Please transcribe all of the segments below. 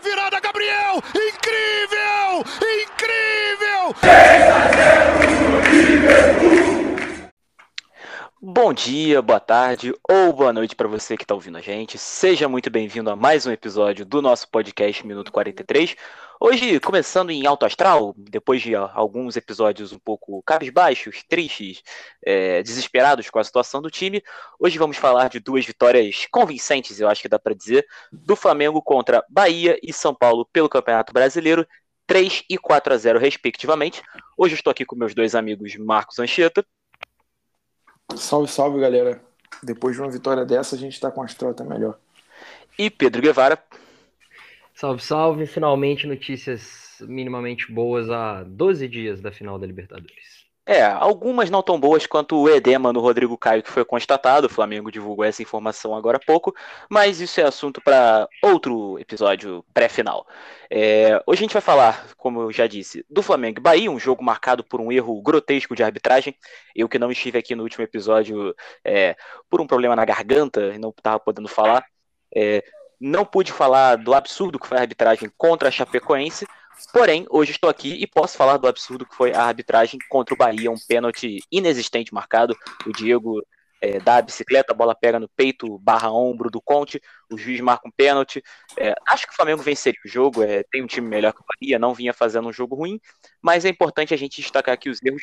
virada, Gabriel! Incrível! Incrível! Bom dia, boa tarde ou boa noite para você que está ouvindo a gente. Seja muito bem-vindo a mais um episódio do nosso podcast Minuto 43. Hoje, começando em alto astral, depois de alguns episódios um pouco cabisbaixos, tristes, é, desesperados com a situação do time, hoje vamos falar de duas vitórias convincentes, eu acho que dá para dizer, do Flamengo contra Bahia e São Paulo pelo Campeonato Brasileiro, 3 e 4 a 0 respectivamente. Hoje eu estou aqui com meus dois amigos Marcos Anchieta. Salve, salve, galera. Depois de uma vitória dessa, a gente está com a astral até melhor. E Pedro Guevara. Salve, salve. Finalmente notícias minimamente boas há 12 dias da final da Libertadores. É, algumas não tão boas quanto o edema no Rodrigo Caio que foi constatado. O Flamengo divulgou essa informação agora há pouco, mas isso é assunto para outro episódio pré-final. É, hoje a gente vai falar, como eu já disse, do Flamengo e Bahia, um jogo marcado por um erro grotesco de arbitragem. Eu que não estive aqui no último episódio é, por um problema na garganta e não estava podendo falar. É, não pude falar do absurdo que foi a arbitragem contra a Chapecoense, porém, hoje estou aqui e posso falar do absurdo que foi a arbitragem contra o Bahia, um pênalti inexistente marcado. O Diego é, dá a bicicleta, a bola pega no peito, barra ombro do Conte, o juiz marca um pênalti. É, acho que o Flamengo venceria o jogo, é, tem um time melhor que o Bahia, não vinha fazendo um jogo ruim, mas é importante a gente destacar aqui os erros,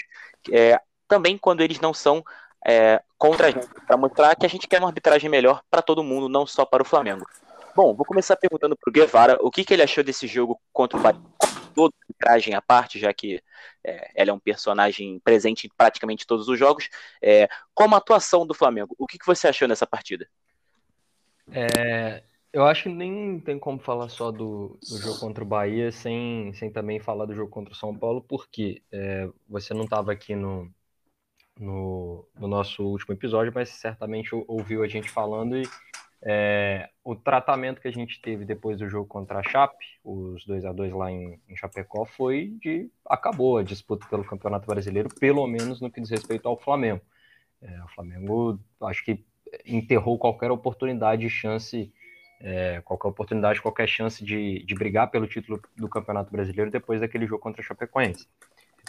é, também quando eles não são é, contra a gente, para mostrar que a gente quer uma arbitragem melhor para todo mundo, não só para o Flamengo. Bom, vou começar perguntando pro Guevara o que, que ele achou desse jogo contra o Bahia. Toda trajem à parte, já que é, ela é um personagem presente em praticamente todos os jogos. É, como a atuação do Flamengo, o que, que você achou nessa partida? É, eu acho que nem tem como falar só do, do, jogo contra o Bahia sem, sem também falar do jogo contra o São Paulo, porque é, você não estava aqui no, no, no, nosso último episódio, mas certamente ouviu a gente falando e é, o tratamento que a gente teve depois do jogo contra a Chape, os 2 a 2 lá em, em, Chapecó, foi de acabou a disputa pelo Campeonato Brasileiro, pelo menos no que diz respeito ao Flamengo. É, o Flamengo, acho que enterrou qualquer oportunidade chance, é, qualquer oportunidade, qualquer chance de, de brigar pelo título do Campeonato Brasileiro depois daquele jogo contra a Chapecoense.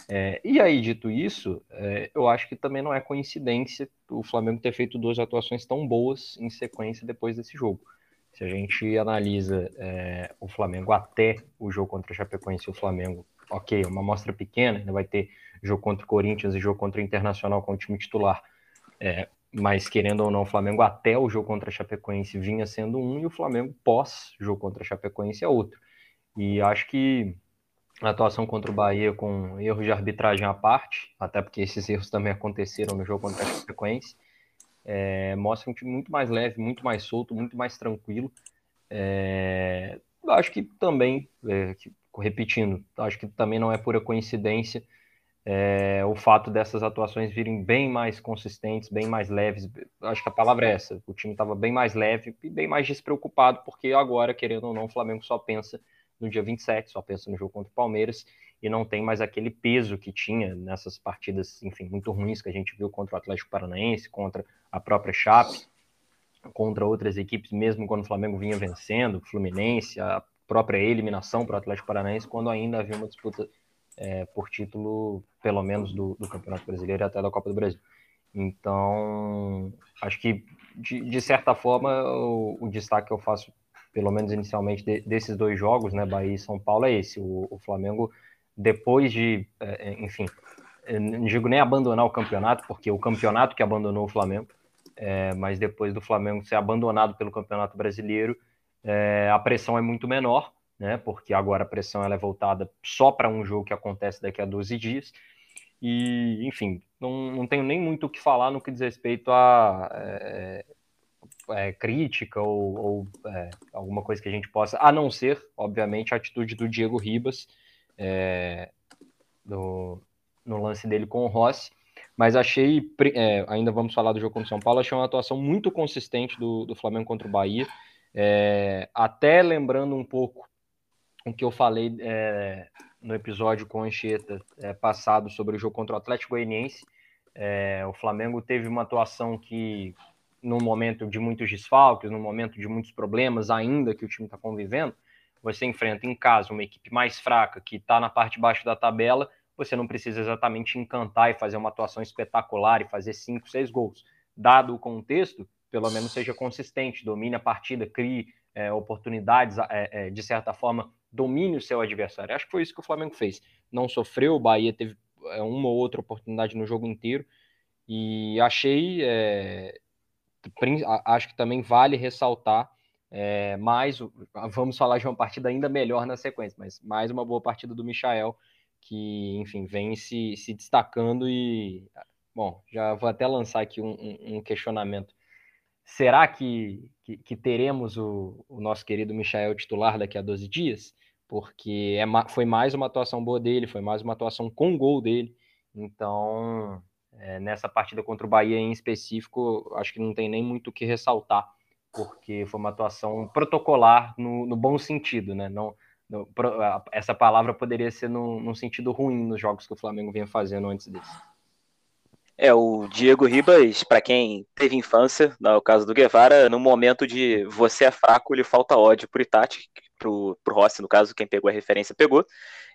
É, e aí, dito isso, é, eu acho que também não é coincidência o Flamengo ter feito duas atuações tão boas em sequência depois desse jogo. Se a gente analisa é, o Flamengo até o jogo contra o Chapecoense, o Flamengo, ok, uma amostra pequena, ainda vai ter jogo contra o Corinthians e jogo contra o Internacional com o time titular. É, mas querendo ou não, o Flamengo até o jogo contra a Chapecoense vinha sendo um e o Flamengo pós jogo contra a Chapecoense é outro. E acho que atuação contra o Bahia com erros de arbitragem à parte, até porque esses erros também aconteceram no jogo contra a Chapecoense, é, mostra um time muito mais leve, muito mais solto, muito mais tranquilo. É, acho que também, é, que, repetindo, acho que também não é pura coincidência é, o fato dessas atuações virem bem mais consistentes, bem mais leves. Acho que a palavra é essa. O time estava bem mais leve e bem mais despreocupado, porque agora, querendo ou não, o Flamengo só pensa no dia 27, só pensa no jogo contra o Palmeiras e não tem mais aquele peso que tinha nessas partidas, enfim, muito ruins que a gente viu contra o Atlético Paranaense, contra a própria Chape, contra outras equipes, mesmo quando o Flamengo vinha vencendo, Fluminense, a própria eliminação para o Atlético Paranaense, quando ainda havia uma disputa é, por título, pelo menos do, do, Campeonato Brasileiro e até da Copa do Brasil. Então, acho que de, de certa forma o, o destaque que eu faço pelo menos inicialmente, de, desses dois jogos, né, Bahia e São Paulo, é esse. O, o Flamengo, depois de, é, é enfim, não digo nem abandonar o campeonato, porque o campeonato que abandonou o Flamengo, é, mas depois do Flamengo ser abandonado pelo Campeonato Brasileiro, é, a pressão é muito menor, né, porque agora a pressão ela é voltada só para um jogo que acontece daqui a 12 dias. E, enfim, não, não tenho nem muito o que falar no que diz respeito a é, é, crítica ou, ou é, alguma coisa que a gente possa, a não ser, obviamente, a atitude do Diego Ribas é, do, no lance dele com o Rossi. Mas achei, é, ainda vamos falar do jogo contra o São Paulo, achei uma atuação muito consistente do, do Flamengo contra o Bahia. É, até lembrando um pouco o que eu falei é, no episódio com a Anchieta passado sobre o jogo contra o Atlético Goianiense. o Flamengo teve uma atuação que num momento de muitos desfalques, num momento de muitos problemas ainda que o time está convivendo, você enfrenta em casa uma equipe mais fraca, que está na parte de baixo da tabela, você não precisa exatamente encantar e fazer uma atuação espetacular e fazer cinco, seis gols. Dado o contexto, pelo menos seja consistente, domine a partida, crie é, oportunidades, é, é, de certa forma, domine o seu adversário. Acho que foi isso que o Flamengo fez. Não sofreu, o Bahia teve é, uma ou outra oportunidade no jogo inteiro, e achei, é, acho que também vale ressaltar é, mais, vamos falar de uma partida ainda melhor na sequência, mas mais uma boa partida do Michael, que, enfim, vem se, se destacando e, bom, já vou até lançar aqui um, um questionamento. Será que, que, que teremos o, o, nosso querido Michael titular daqui a 12 dias? Porque é, foi mais uma atuação boa dele, foi mais uma atuação com gol dele. Então, é, nessa partida contra o Bahia em específico, acho que não tem nem muito o que ressaltar, porque foi uma atuação protocolar no, no bom sentido, né? Não, no, essa palavra poderia ser num, num sentido ruim nos jogos que o Flamengo vinha fazendo antes desse. É, o Diego Ribas, para quem teve infância, no caso do Guevara, no momento de você é fraco, lhe falta ódio pro Itati, pro, pro Rossi, no caso, quem pegou a referência pegou.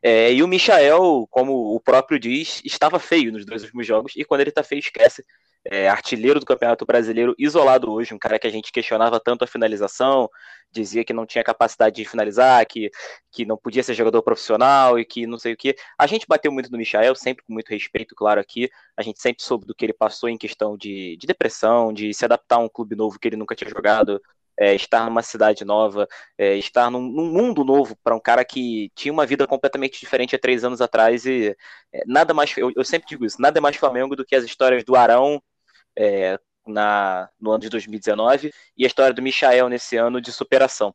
É, e o Michael, como o próprio diz, estava feio nos dois últimos jogos, e quando ele tá feio, esquece. É, artilheiro do Campeonato Brasileiro, isolado hoje, um cara que a gente questionava tanto a finalização, dizia que não tinha capacidade de finalizar, que, que não podia ser jogador profissional e que não sei o que. A gente bateu muito no Michael, sempre com muito respeito, claro, aqui. A gente sempre soube do que ele passou em questão de, de depressão, de se adaptar a um clube novo que ele nunca tinha jogado, é, estar numa cidade nova, é, estar num, num, mundo novo para um cara que tinha uma vida completamente diferente há três anos atrás e é, nada mais, eu, eu, sempre digo isso, nada mais Flamengo do que as histórias do Arão é, na, no ano de 2019 e a história do Michael nesse ano de superação.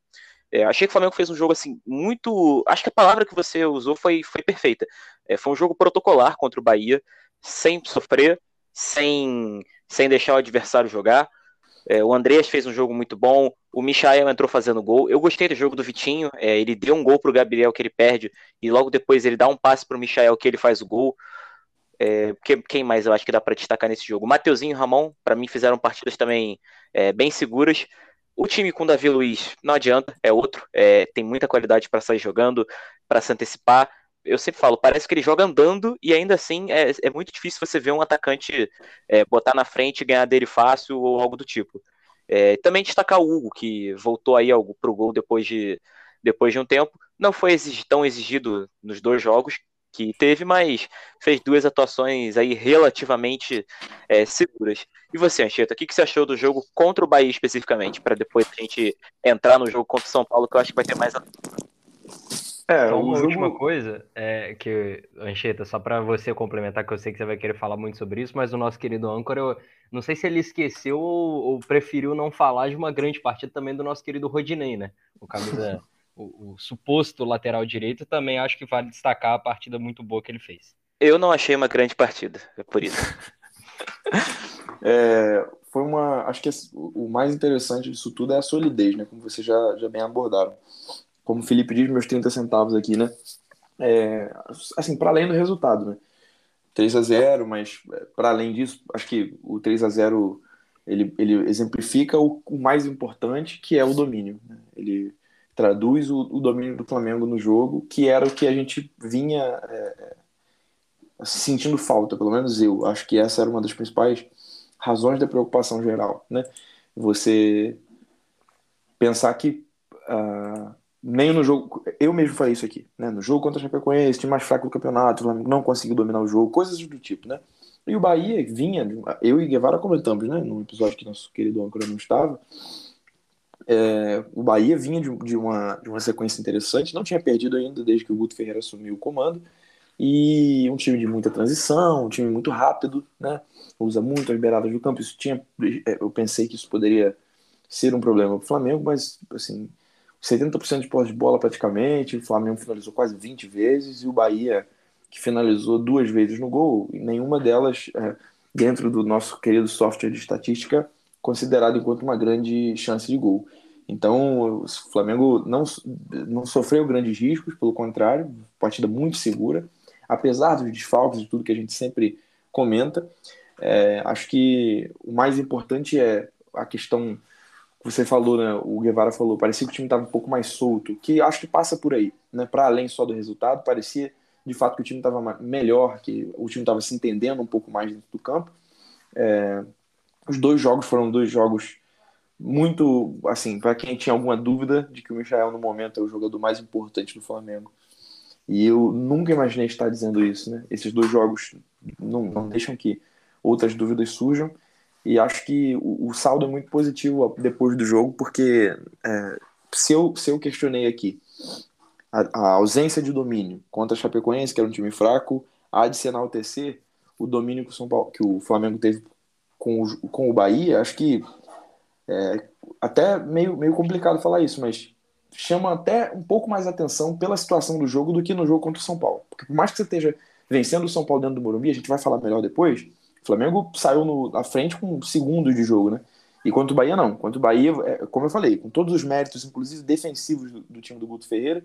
É, achei que o Flamengo fez um jogo assim muito. Acho que a palavra que você usou foi, foi perfeita. É, foi um jogo protocolar contra o Bahia, sem sofrer, sem, sem deixar o adversário jogar. É, o Andreas fez um jogo muito bom, o Michael entrou fazendo gol. Eu gostei do jogo do Vitinho, é, ele deu um gol pro Gabriel que ele perde, e logo depois ele dá um passe pro Michael que ele faz o gol. É, quem mais eu acho que dá para destacar nesse jogo? Mateuzinho e Ramon, para mim, fizeram partidas também é, bem seguras. O time com Davi Luiz não adianta, é outro, é, tem muita qualidade para sair jogando, para se antecipar eu sempre falo, parece que ele joga andando e ainda assim é, é muito difícil você ver um atacante é, botar na frente e ganhar dele fácil ou algo do tipo. É, também destacar o Hugo, que voltou aí para o gol depois de, depois de um tempo. Não foi tão exigido nos dois jogos que teve, mas fez duas atuações aí relativamente é, seguras. E você, Anchieta, o que, que você achou do jogo contra o Bahia especificamente, para depois a gente entrar no jogo contra o São Paulo, que eu acho que vai ter mais é, só uma jogo... última coisa, é que, Ancheta, só para você complementar, que eu sei que você vai querer falar muito sobre isso, mas o nosso querido âncora, eu não sei se ele esqueceu ou, ou preferiu não falar de uma grande partida também do nosso querido Rodinei, né? O camisa, o, o, suposto lateral direito, também acho que vale destacar a partida muito boa que ele fez. Eu não achei uma grande partida, é por isso. é, foi uma. Acho que o mais interessante disso tudo é a solidez, né? Como vocês já, já bem abordaram como o Felipe diz, meus 30 centavos aqui, né? É, assim, para além do resultado, né? 3 a 0 mas é, para além disso, acho que o 3 a 0 ele, ele exemplifica o, o mais importante, que é o domínio. Né? Ele traduz o, o, domínio do Flamengo no jogo, que era o que a gente vinha é, é sentindo falta, pelo menos eu. Acho que essa era uma das principais razões da preocupação geral, né? Você pensar que uh, nem no jogo. Eu mesmo falei isso aqui, né? No jogo contra o Chapecoense, time mais fraco do campeonato, não conseguiu dominar o jogo, coisas do tipo, né? E o Bahia vinha, eu e Guevara comentamos, né? No episódio que nosso querido âncora não estava. É, o Bahia vinha de, de, uma, de uma sequência interessante, não tinha perdido ainda desde que o Guto Ferreira assumiu o comando. E um time de muita transição, um time muito rápido, né? Usa muito as beiradas do campo. Isso tinha, é, eu pensei que isso poderia ser um problema para o Flamengo, mas assim, 70% de posse de bola praticamente, o Flamengo finalizou quase 20 vezes e o Bahia, que finalizou duas vezes no gol, nenhuma delas é, dentro do nosso querido software de estatística, considerado enquanto uma grande chance de gol. Então, o Flamengo não, não sofreu grandes riscos, pelo contrário, partida muito segura, apesar dos desfalques e tudo que a gente sempre comenta. É, acho que o mais importante é a questão você falou, né? O Guevara falou, parecia que o time estava um pouco mais solto, que acho que passa por aí, né? Para além só do resultado, parecia de fato que o time estava melhor, que o time estava se entendendo um pouco mais dentro do campo. É, os dois jogos foram dois jogos muito, assim, para quem tinha alguma dúvida de que o Michael no momento é o jogador mais importante do Flamengo. E eu nunca imaginei estar dizendo isso, né? Esses dois jogos não, não deixam que outras dúvidas surjam. E acho que o, o saldo é muito positivo depois do jogo, porque é, se, eu, se eu questionei aqui a, a, ausência de domínio contra a Chapecoense, que era um time fraco, há de o TC, o domínio que o, São Paulo, que o Flamengo teve com o, com o Bahia, acho que é até meio, meio complicado falar isso, mas chama até um pouco mais atenção pela situação do jogo do que no jogo contra o São Paulo. Porque por mais que você esteja vencendo o São Paulo dentro do Morumbi, a gente vai falar melhor depois, o Flamengo saiu no, na frente com segundos de jogo, né? E quanto o Bahia, não. Quanto o Bahia, é, como eu falei, com todos os méritos, inclusive defensivos do, do time do Guto Ferreira,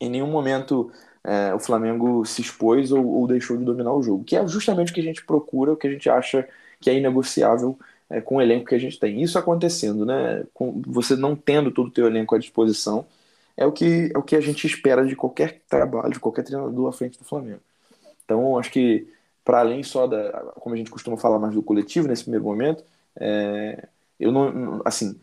em nenhum momento é, o Flamengo se expôs ou, ou, deixou de dominar o jogo, que é justamente o que a gente procura, o que a gente acha que é inegociável é, com o elenco que a gente tem. Isso acontecendo, né? Com você não tendo todo o teu elenco à disposição, é o que é o que a gente espera de qualquer trabalho, de qualquer treinador à frente do Flamengo. Então, acho que para além só da, como a gente costuma falar mais do coletivo nesse primeiro momento, é, eu não, assim,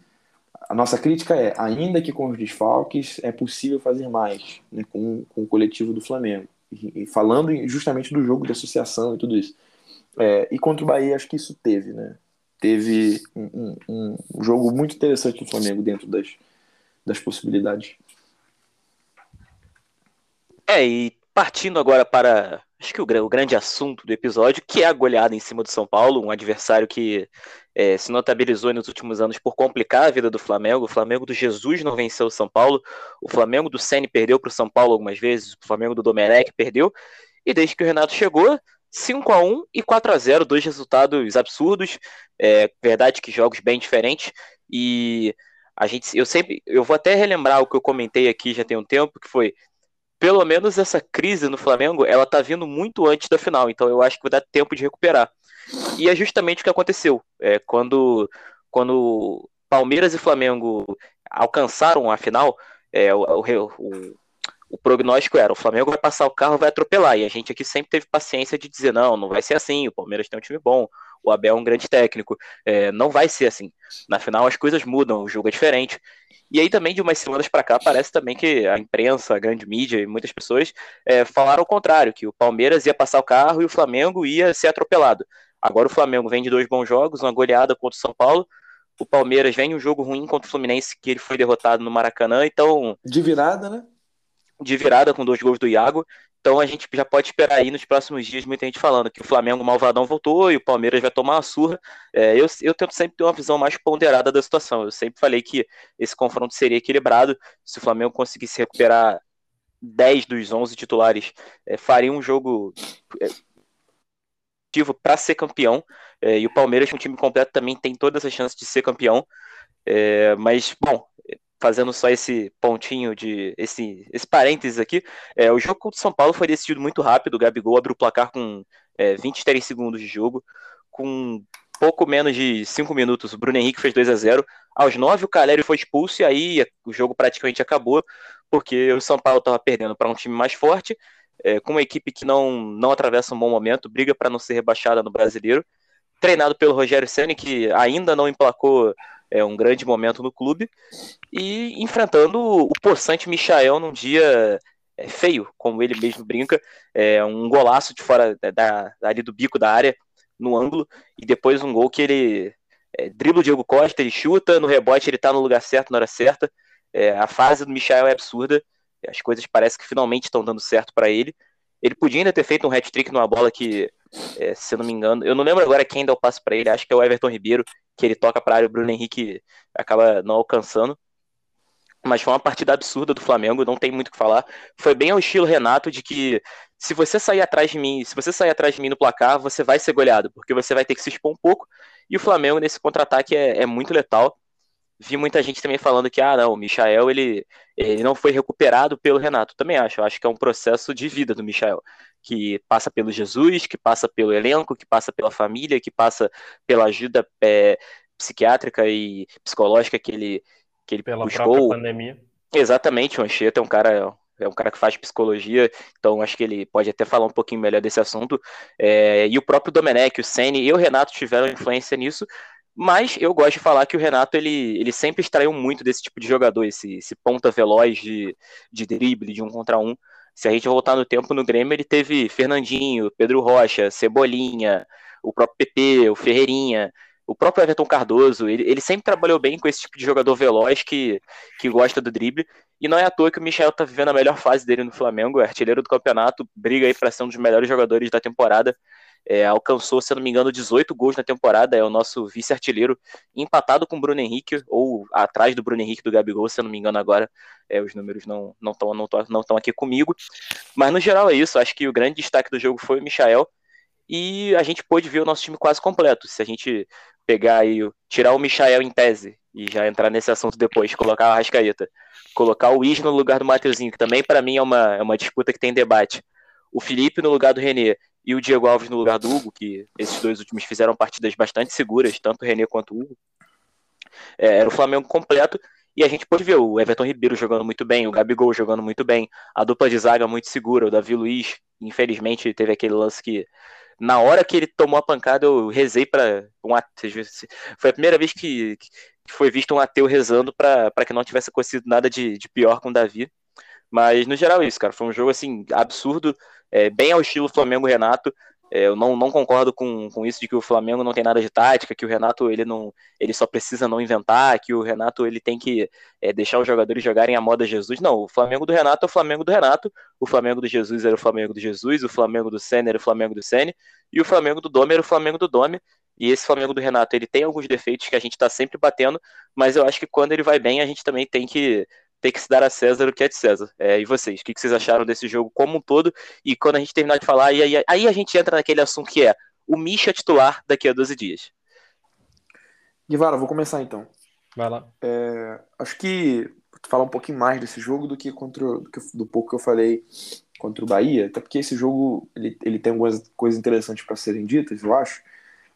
a nossa crítica é, ainda que com os desfalques, é possível fazer mais né, com, com o coletivo do Flamengo. E, e falando justamente do jogo de associação e tudo isso. É, e contra o Bahia, acho que isso teve, né? Teve um, um, um jogo muito interessante do Flamengo dentro das, das possibilidades. É, e partindo agora para acho que o, o, grande assunto do episódio, que é a goleada em cima do São Paulo, um adversário que é, se notabilizou nos últimos anos por complicar a vida do Flamengo. O Flamengo do Jesus não venceu o São Paulo, o Flamengo do Ceni perdeu para o São Paulo algumas vezes, o Flamengo do Domenech perdeu, e desde que o Renato chegou, 5 a 1 e 4 a 0 dois resultados absurdos, é verdade que jogos bem diferentes, e a gente, eu sempre, eu vou até relembrar o que eu comentei aqui já tem um tempo, que foi pelo menos essa crise no Flamengo, ela tá vindo muito antes da final, então eu acho que vai dar tempo de recuperar. E é justamente o que aconteceu. É, quando, quando Palmeiras e Flamengo alcançaram a final, é, o, o, o, prognóstico era: o Flamengo vai passar o carro, vai atropelar. E a gente aqui sempre teve paciência de dizer: não, não vai ser assim. O Palmeiras tem um time bom, o Abel é um grande técnico. É, não vai ser assim. Na final as coisas mudam, o jogo é diferente. E aí também de umas semanas para cá parece também que a imprensa, a grande mídia e muitas pessoas é, falaram o contrário, que o Palmeiras ia passar o carro e o Flamengo ia ser atropelado. Agora o Flamengo vem de dois bons jogos, uma goleada contra o São Paulo. O Palmeiras vem um jogo ruim contra o Fluminense, que ele foi derrotado no Maracanã, então. De virada, né? De virada com dois gols do Iago. Então a gente já pode esperar aí nos próximos dias muita gente falando que o Flamengo Malvadão voltou e o Palmeiras vai tomar uma surra. É, eu, eu tento sempre ter uma visão mais ponderada da situação. Eu sempre falei que esse confronto seria equilibrado. Se o Flamengo conseguisse recuperar 10 dos 11 titulares, é, faria um jogo é, para ser campeão. É, e o Palmeiras, um time completo, também tem todas as chances de ser campeão. É, mas, bom, fazendo só esse pontinho de esse, esse parênteses aqui, é, o jogo contra o São Paulo foi decidido muito rápido. O Gabigol abriu o placar com é, 23 segundos de jogo, com pouco menos de 5 minutos. O Bruno Henrique fez 2 a 0 Aos 9, o Calério foi expulso e aí o jogo praticamente acabou, porque o São Paulo estava perdendo para um time mais forte, é, com uma equipe que não, não atravessa um bom momento, briga para não ser rebaixada no brasileiro, treinado pelo Rogério Senna, que ainda não emplacou é, um grande momento no clube, e enfrentando o possante Michael num dia é, feio, como ele mesmo brinca, é, um golaço de fora da, ali do bico da área, no ângulo, e depois um gol que ele é, dribla o Diego Costa, ele chuta, no rebote ele tá no lugar certo, na hora certa. É, a fase do Michael é absurda, as coisas parecem que finalmente estão dando certo para ele. Ele podia ainda ter feito um hat-trick numa bola que, é, se não me engano, eu não lembro agora quem dá o passo para ele, acho que é o Everton Ribeiro, que ele toca para área, o Bruno Henrique acaba não alcançando. Mas foi uma partida absurda do Flamengo, não tem muito o que falar. Foi bem ao estilo Renato de que se você sair atrás de mim, se você sair atrás de mim no placar, você vai ser goleado, porque você vai ter que se expor um pouco. E o Flamengo nesse contra-ataque é, é muito letal vi muita gente também falando que, ah, não, o Michael, ele, ele não foi recuperado pelo Renato. Também acho, eu acho que é um processo de vida do Michael, que passa pelo Jesus, que passa pelo elenco, que passa pela família, que passa pela ajuda é, psiquiátrica e psicológica que ele, que ele Pela buscou. própria pandemia. Exatamente, o Anchieta é um cara é um cara que faz psicologia, então acho que ele pode até falar um pouquinho melhor desse assunto. É, e o próprio Domenech, o Ceni e o Renato tiveram influência nisso, mas eu gosto de falar que o Renato ele, ele sempre extraiu muito desse tipo de jogador, esse, esse ponta veloz de, de drible, de um contra um. Se a gente voltar no tempo no Grêmio, ele teve Fernandinho, Pedro Rocha, Cebolinha, o próprio PP, o Ferreirinha o próprio Everton Cardoso, ele, ele sempre trabalhou bem com esse tipo de jogador veloz que, que gosta do drible. E não é à toa que o Michel tá vivendo a melhor fase dele no Flamengo, é artilheiro do campeonato, briga aí para ser um dos melhores jogadores da temporada. É, alcançou, se não me engano, 18 gols na temporada, é o nosso vice-artilheiro, empatado com o Bruno Henrique, ou atrás do Bruno Henrique do Gabigol, se não me engano agora. É, os números não estão não não não aqui comigo. Mas no geral é isso, acho que o grande destaque do jogo foi o Michel. E a gente pôde ver o nosso time quase completo. Se a gente pegar aí, tirar o Michael em tese e já entrar nesse assunto depois, colocar o Arrascaeta, colocar o Isno no lugar do Mateuzinho, que também para mim é uma, é uma disputa que tem debate, o Felipe no lugar do René e o Diego Alves no lugar do Hugo, que esses dois últimos fizeram partidas bastante seguras, tanto o René quanto o Hugo, é, era o Flamengo completo, e a gente pode ver o Everton Ribeiro jogando muito bem, o Gabigol jogando muito bem, a dupla de zaga muito segura, o Davi Luiz, infelizmente, teve aquele lance que na hora que ele tomou a pancada, eu rezei para um ateu. Foi a primeira vez que, que foi visto um ateu rezando para que não tivesse acontecido nada de, de pior com o Davi. Mas no geral é isso, cara. Foi um jogo assim absurdo, é, bem ao estilo Flamengo Renato. É, eu não, não concordo com, com isso de que o Flamengo não tem nada de tática, que o Renato ele não ele só precisa não inventar, que o Renato ele tem que é, deixar os jogadores jogarem a moda Jesus. Não, o Flamengo do Renato é o Flamengo do Renato, o Flamengo do Jesus era o Flamengo do Jesus, o Flamengo do Senna era o Flamengo do Senna, e o Flamengo do Dome era o Flamengo do Dome. E esse Flamengo do Renato, ele tem alguns defeitos que a gente está sempre batendo, mas eu acho que quando ele vai bem, a gente também tem que tem que se dar a César o que é de César. É, e vocês, o que, vocês acharam desse jogo como um todo? E quando a gente terminar de falar, aí, aí, aí a gente entra naquele assunto que é o Misha titular daqui a 12 dias. Guevara, vou começar então. Vai lá. É, acho que vou falar um pouquinho mais desse jogo do que contra do, que, do pouco que eu falei contra o Bahia, até porque esse jogo ele, ele tem algumas coisas interessantes para serem ditas, eu acho.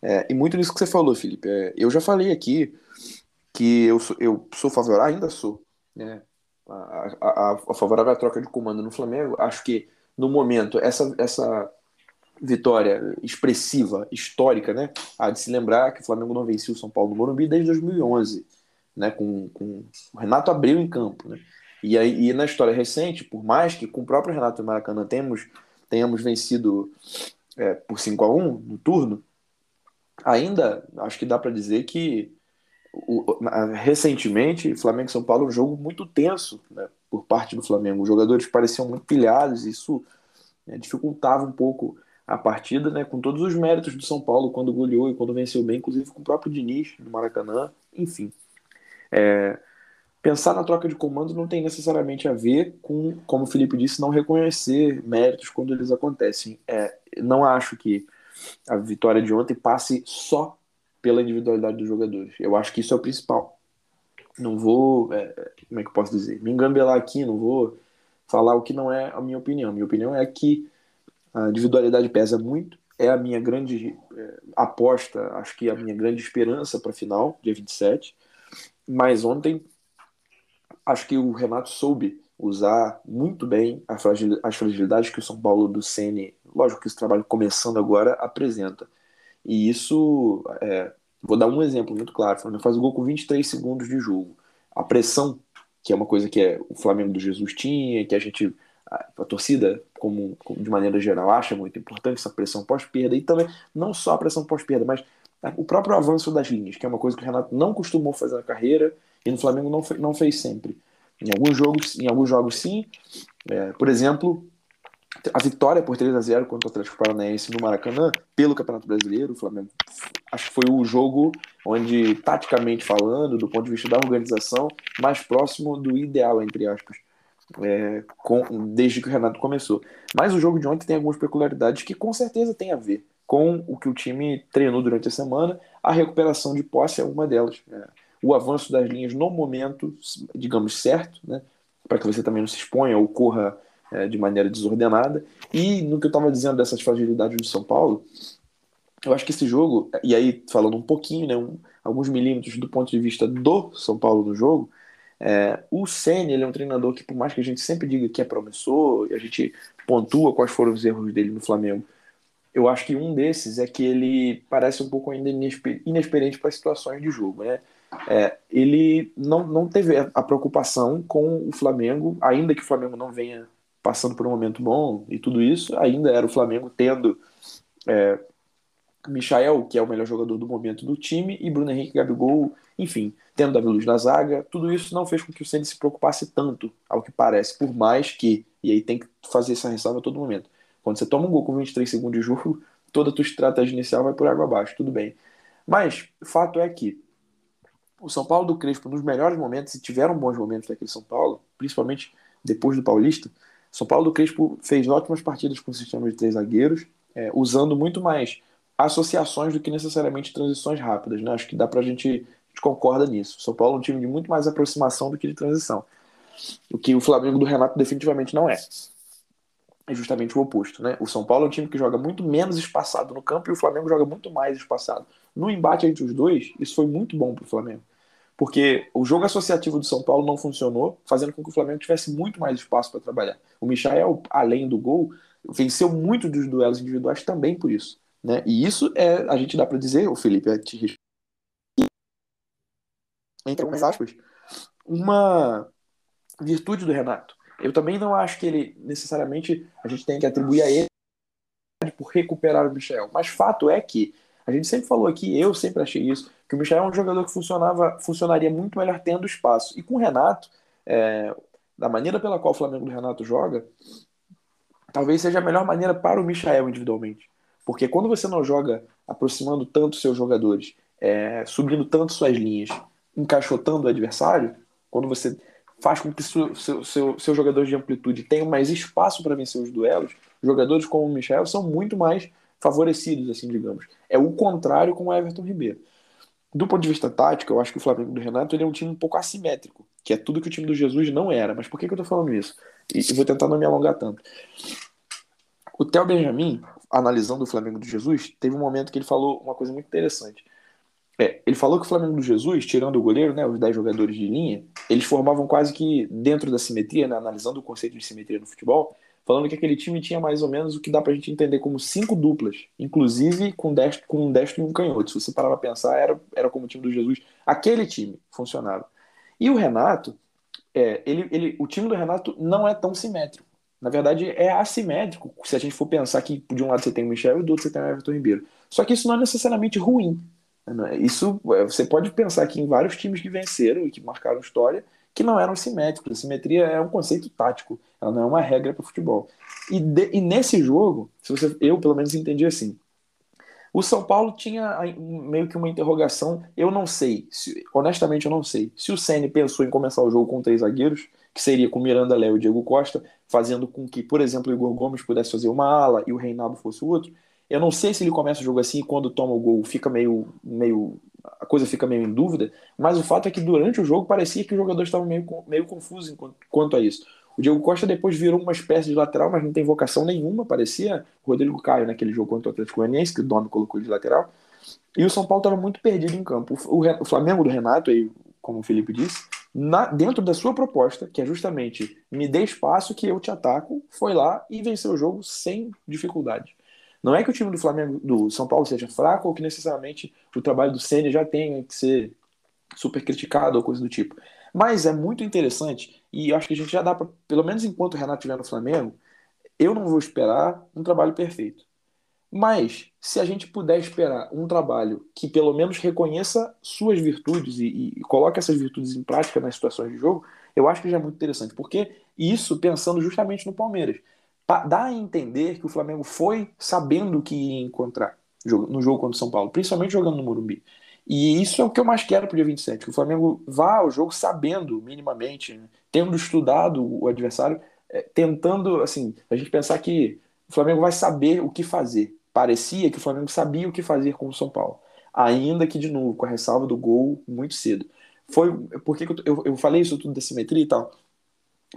É, e muito nisso que você falou, Felipe. É, eu já falei aqui que eu sou, eu sou favorável, ainda sou, né, a, a, a favorável à troca de comando no Flamengo. Acho que no momento essa, essa vitória expressiva, histórica, né? Há de se lembrar que o Flamengo não vencia o São Paulo no Morumbi desde 2011, né? Com, com o Renato Abreu em campo, né? E, aí, e na história recente, por mais que com o próprio Renato Maracanã temos, tenhamos vencido é, por 5 a 1 no turno, ainda acho que dá para dizer que o, recentemente, Flamengo e São Paulo, um jogo muito tenso né, por parte do Flamengo. Os jogadores pareciam muito pilhados, isso né, dificultava um pouco a partida, né, com todos os méritos do São Paulo quando goleou e quando venceu bem, inclusive com o próprio Diniz no Maracanã, enfim. É, pensar na troca de comando não tem necessariamente a ver com, como o Felipe disse, não reconhecer méritos quando eles acontecem. É, não acho que a vitória de ontem passe só pela individualidade dos jogadores. Eu acho que isso é o principal. Não vou, é, como é que eu posso dizer, me engambelar aqui, não vou falar o que não é a minha opinião. Minha opinião é que a individualidade pesa muito, é a minha grande é, aposta, acho que é a minha grande esperança para a final, dia 27. Mas ontem, acho que o Renato soube usar muito bem as fragilidades que o São Paulo do Sene, lógico que esse trabalho começando agora, apresenta. E isso, é, vou dar um exemplo muito claro: o Flamengo faz o gol com 23 segundos de jogo. A pressão, que é uma coisa que é, o Flamengo do Jesus tinha, que a gente, a, a torcida, como, como, de maneira geral, acha muito importante essa pressão pós-perda, e também não só a pressão pós-perda, mas o próprio avanço das linhas, que é uma coisa que o Renato não costumou fazer na carreira e no Flamengo não, não fez sempre. Em alguns jogos, em alguns jogos sim. É, por exemplo, a vitória por 3 a 0 contra o Atlético Paranaense no Maracanã, pelo Campeonato Brasileiro, o Flamengo acho que foi o jogo onde, taticamente falando, do ponto de vista da organização, mais próximo do ideal, entre aspas, é, com, desde que o Renato começou. Mas o jogo de ontem tem algumas peculiaridades que com certeza tem a ver com o que o time treinou durante a semana. A recuperação de posse é uma delas. É, o avanço das linhas no momento, digamos, certo, né, para que você também não se exponha ou corra é, de maneira desordenada. E no que eu estava dizendo dessas fragilidades do São Paulo, eu acho que esse jogo, e aí falando um pouquinho, né, um, alguns milímetros do ponto de vista do São Paulo no jogo, é, o Senna, ele é um treinador que, por mais que a gente sempre diga que é promissor, e a gente pontua quais foram os erros dele no Flamengo, eu acho que um desses é que ele parece um pouco ainda inexperiente para situações de jogo, né? É, ele não, não teve a preocupação com o Flamengo, ainda que o Flamengo não venha passando por um momento bom e tudo isso, ainda era o Flamengo tendo é, Michael, que é o melhor jogador do momento do time, e Bruno Henrique Gabigol, enfim, tendo Davi Luz na zaga, tudo isso não fez com que o Ceni se preocupasse tanto, ao que parece, por mais que, e aí tem que fazer essa ressalva a todo momento, quando você toma um gol com 23 segundos de jogo, toda a tua estratégia inicial vai por água abaixo, tudo bem. Mas, o fato é que o São Paulo do Crespo, nos melhores momentos, e tiveram bons momentos daquele São Paulo, principalmente depois do Paulista, São Paulo do Crespo fez ótimas partidas com o sistema de três zagueiros, é, usando muito mais associações do que necessariamente transições rápidas. Né? Acho que dá gente, a gente concorda nisso. São Paulo é um time de muito mais aproximação do que de transição. O que o Flamengo do Renato definitivamente não é. É justamente o oposto. Né? O São Paulo é um time que joga muito menos espaçado no campo e o Flamengo joga muito mais espaçado. No embate entre os dois, isso foi muito bom para o Flamengo. Porque o jogo associativo do São Paulo não funcionou, fazendo com que o Flamengo tivesse muito mais espaço para trabalhar. O Michael, além do gol, venceu muito dos duelos individuais também por isso. Né? E isso é, a gente dá para dizer, o Felipe, é te entre algumas aspas, uma virtude do Renato. Eu também não acho que ele necessariamente a gente tem que atribuir a ele por recuperar o Michel. Mas fato é que a gente sempre falou aqui, eu sempre achei isso, que o Michel é um jogador que funcionava, funcionaria muito melhor tendo espaço. E com o Renato, é, da maneira pela qual o Flamengo do Renato joga, talvez seja a melhor maneira para o Michel individualmente. Porque quando você não joga aproximando tanto seus jogadores, é, subindo tanto suas linhas, encaixotando o adversário, quando você faz com que seu, seu, seu, seus jogadores de amplitude tenham mais espaço para vencer os duelos, jogadores como o Michel são muito mais favorecidos, assim, digamos. É o contrário com o Everton Ribeiro. Do ponto de vista tático, eu acho que o Flamengo do Renato ele é um time um pouco assimétrico, que é tudo que o time do Jesus não era. Mas por que, que eu tô falando isso? E, e vou tentar não me alongar tanto. O Theo Benjamin, analisando o Flamengo do Jesus, teve um momento que ele falou uma coisa muito interessante. É, ele falou que o Flamengo do Jesus, tirando o goleiro, né, os 10 jogadores de linha, eles formavam quase que dentro da simetria, né, analisando o conceito de simetria no futebol, falando que aquele time tinha mais ou menos o que dá pra gente entender como cinco duplas, inclusive com, destro, com um destro e um canhoto. Se você parar pra pensar, era, era como o time do Jesus. Aquele time funcionava. E o Renato, é, ele, ele, o time do Renato não é tão simétrico. Na verdade, é assimétrico se a gente for pensar que de um lado você tem o Michel e do outro você tem o Everton Ribeiro. Só que isso não é necessariamente ruim. Isso é, você pode pensar aqui em vários times que venceram e que marcaram história que não eram simétricos. A simetria é um conceito tático, ela não é uma regra para o futebol. E, de, e nesse jogo, se você, eu pelo menos entendi assim, o São Paulo tinha meio que uma interrogação. Eu não sei, se, honestamente eu não sei, se o Ceni pensou em começar o jogo com três zagueiros, que seria com Miranda, Léo e Diego Costa, fazendo com que, por exemplo, o Igor Gomes pudesse fazer uma ala e o Reinaldo fosse o outro. Eu não sei se ele começa o jogo assim e quando toma o gol fica meio, meio. a coisa fica meio em dúvida, mas o fato é que durante o jogo parecia que os jogadores estavam meio, meio confusos quanto a isso. O Diego Costa depois virou uma espécie de lateral, mas não tem vocação nenhuma, parecia o Rodrigo Caio naquele jogo contra o Atlético Goianiense, que o Domi colocou de lateral. E o São Paulo estava muito perdido em campo. O, o Flamengo do Renato, aí, como o Felipe disse, na, dentro da sua proposta, que é justamente me dê espaço que eu te ataco, foi lá e venceu o jogo sem dificuldade. Não é que o time do Flamengo, do São Paulo seja fraco ou que necessariamente o trabalho do Senna já tenha que ser super criticado ou coisa do tipo. Mas é muito interessante e acho que a gente já dá para, pelo menos enquanto o Renato estiver no Flamengo, eu não vou esperar um trabalho perfeito. Mas se a gente puder esperar um trabalho que pelo menos reconheça suas virtudes e, e coloque essas virtudes em prática nas situações de jogo, eu acho que já é muito interessante. Porque isso pensando justamente no Palmeiras dá a entender que o Flamengo foi sabendo o que ia encontrar no jogo contra o São Paulo, principalmente jogando no Morumbi. E isso é o que eu mais quero para o dia 27, que o Flamengo vá ao jogo sabendo, minimamente, né? tendo estudado o adversário, é, tentando, assim, a gente pensar que o Flamengo vai saber o que fazer. Parecia que o Flamengo sabia o que fazer com o São Paulo. Ainda que, de novo, com a ressalva do gol muito cedo. Foi, por que eu, eu falei isso tudo da simetria e tal?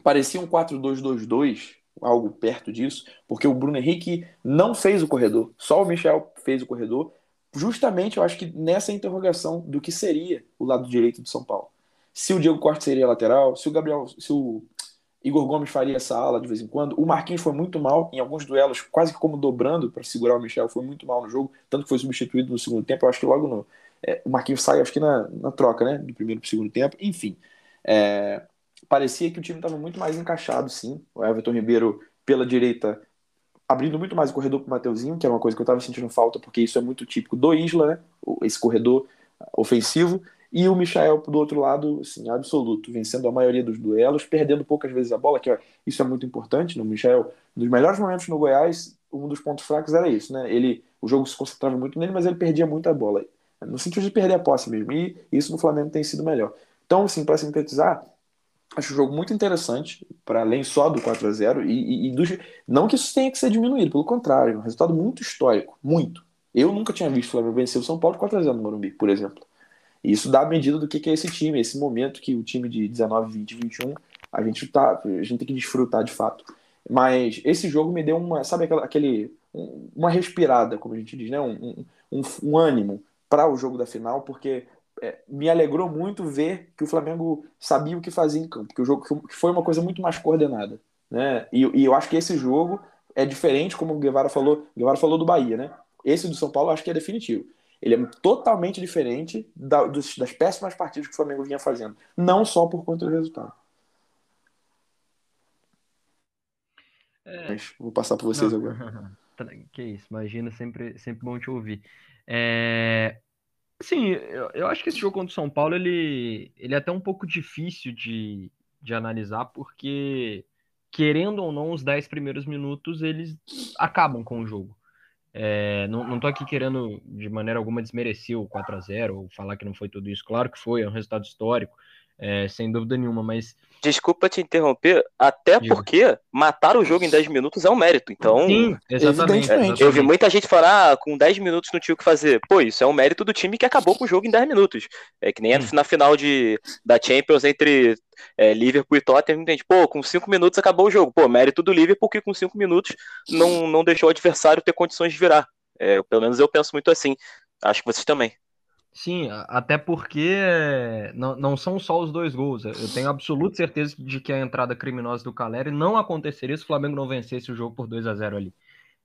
Parecia um 4-2-2-2 algo perto disso, porque o Bruno Henrique não fez o corredor, só o Michel fez o corredor, justamente eu acho que nessa interrogação do que seria o lado direito do São Paulo. Se o Diego Costa seria lateral, se o Gabriel, se o Igor Gomes faria essa ala de vez em quando. O Marquinhos foi muito mal em alguns duelos, quase como dobrando para segurar o Michel, foi muito mal no jogo, tanto que foi substituído no segundo tempo. Eu acho que logo no. É, o Marquinhos sai, acho que na, na troca, né? Do primeiro para o segundo tempo. Enfim. É, parecia que o time estava muito mais encaixado, sim. O Everton Ribeiro pela direita, abrindo muito mais o corredor para o Mateuzinho, que é uma coisa que eu estava sentindo falta, porque isso é muito típico do Isla, né? Esse corredor ofensivo. E o Michael, do outro lado, assim, absoluto, vencendo a maioria dos duelos, perdendo poucas vezes a bola, que ó, isso é muito importante. No Michael, nos melhores momentos no Goiás, um dos pontos fracos era isso, né? Ele, o jogo se concentrava muito nele, mas ele perdia muita bola. No sentido de perder a posse mesmo. E isso no Flamengo tem sido melhor. Então, assim, para sintetizar, acho o jogo muito interessante, para além só do 4 a 0 e, e, e não que isso tenha que ser diminuído, pelo contrário, é um resultado muito histórico, muito. Eu nunca tinha visto o Flamengo vencer o São Paulo 4 a 0 no Morumbi, por exemplo. E isso dá a medida do que é esse time, esse momento que o time de 19, 20, 21, a gente tá, a gente tem que desfrutar de fato. Mas esse jogo me deu uma, sabe aquele, uma respirada, como a gente diz, né? um, um, um ânimo para o jogo da final, porque é, me alegrou muito ver que o Flamengo sabia o que fazia em campo, que o jogo foi uma coisa muito mais coordenada. Né? E, e eu acho que esse jogo é diferente, como o Guevara falou, o Guevara falou do Bahia, né? Esse do São Paulo eu acho que é definitivo. Ele é totalmente diferente da, dos, das péssimas partidas que o Flamengo vinha fazendo. Não só por conta do resultado. É... Mas vou passar para vocês Não. agora. que isso, imagina, sempre, sempre bom te ouvir. É... Sim, eu, eu acho que esse jogo contra o São Paulo ele, ele é até um pouco difícil de, de analisar, porque, querendo ou não, os 10 primeiros minutos eles acabam com o jogo. É, não, tô aqui querendo de maneira alguma desmerecer o 4 a 0 ou falar que não foi tudo isso. Claro que foi, é um resultado histórico, é, sem dúvida nenhuma, mas. Desculpa te interromper, até Digo. porque matar o jogo em 10 minutos é um mérito. Então. Sim, exatamente. exatamente. Eu vi muita gente falar, ah, com 10 minutos não tinha o que fazer. Pô, isso é um mérito do time que acabou com o jogo em 10 minutos. É que nem hum. na final de, da Champions entre é, Liverpool e Tottenham, entende? Pô, com 5 minutos acabou o jogo. Pô, mérito do Liverpool que com 5 minutos não, não deixou o adversário ter condições de virar. É, pelo menos eu penso muito assim. Acho que vocês também. Sim, até porque não, não são só os dois gols. Eu tenho absoluta certeza de que a entrada criminosa do Caleri não aconteceria se o Flamengo não vencesse o jogo por 2 a 0 ali.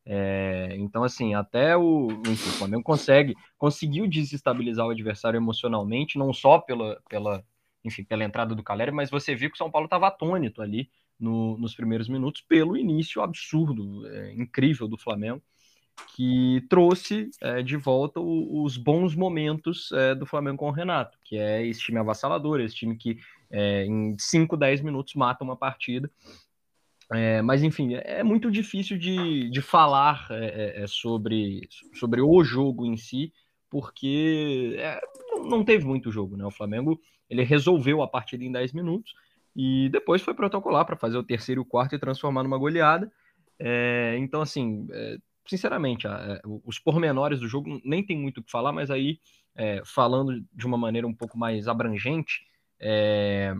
É, então, assim, até o, enfim, o Flamengo consegue, conseguiu desestabilizar o adversário emocionalmente, não só pela, pela, enfim, pela entrada do Caleri, mas você viu que o São Paulo estava atônito ali no, nos primeiros minutos pelo início absurdo, é, incrível do Flamengo que trouxe é, de volta o, os bons momentos é, do Flamengo com o Renato, que é esse time avassalador, esse time que é, em 5, 10 minutos mata uma partida. É, mas enfim, é muito difícil de, de falar é, é, sobre, sobre o jogo em si, porque não teve muito jogo, né? O Flamengo ele resolveu a partida em 10 minutos e depois foi protocolar para fazer o terceiro e o quarto e transformar numa goleada. então, assim, sinceramente, a, os pormenores do jogo nem tem muito o que falar, mas aí, é, falando de uma maneira um pouco mais abrangente, é,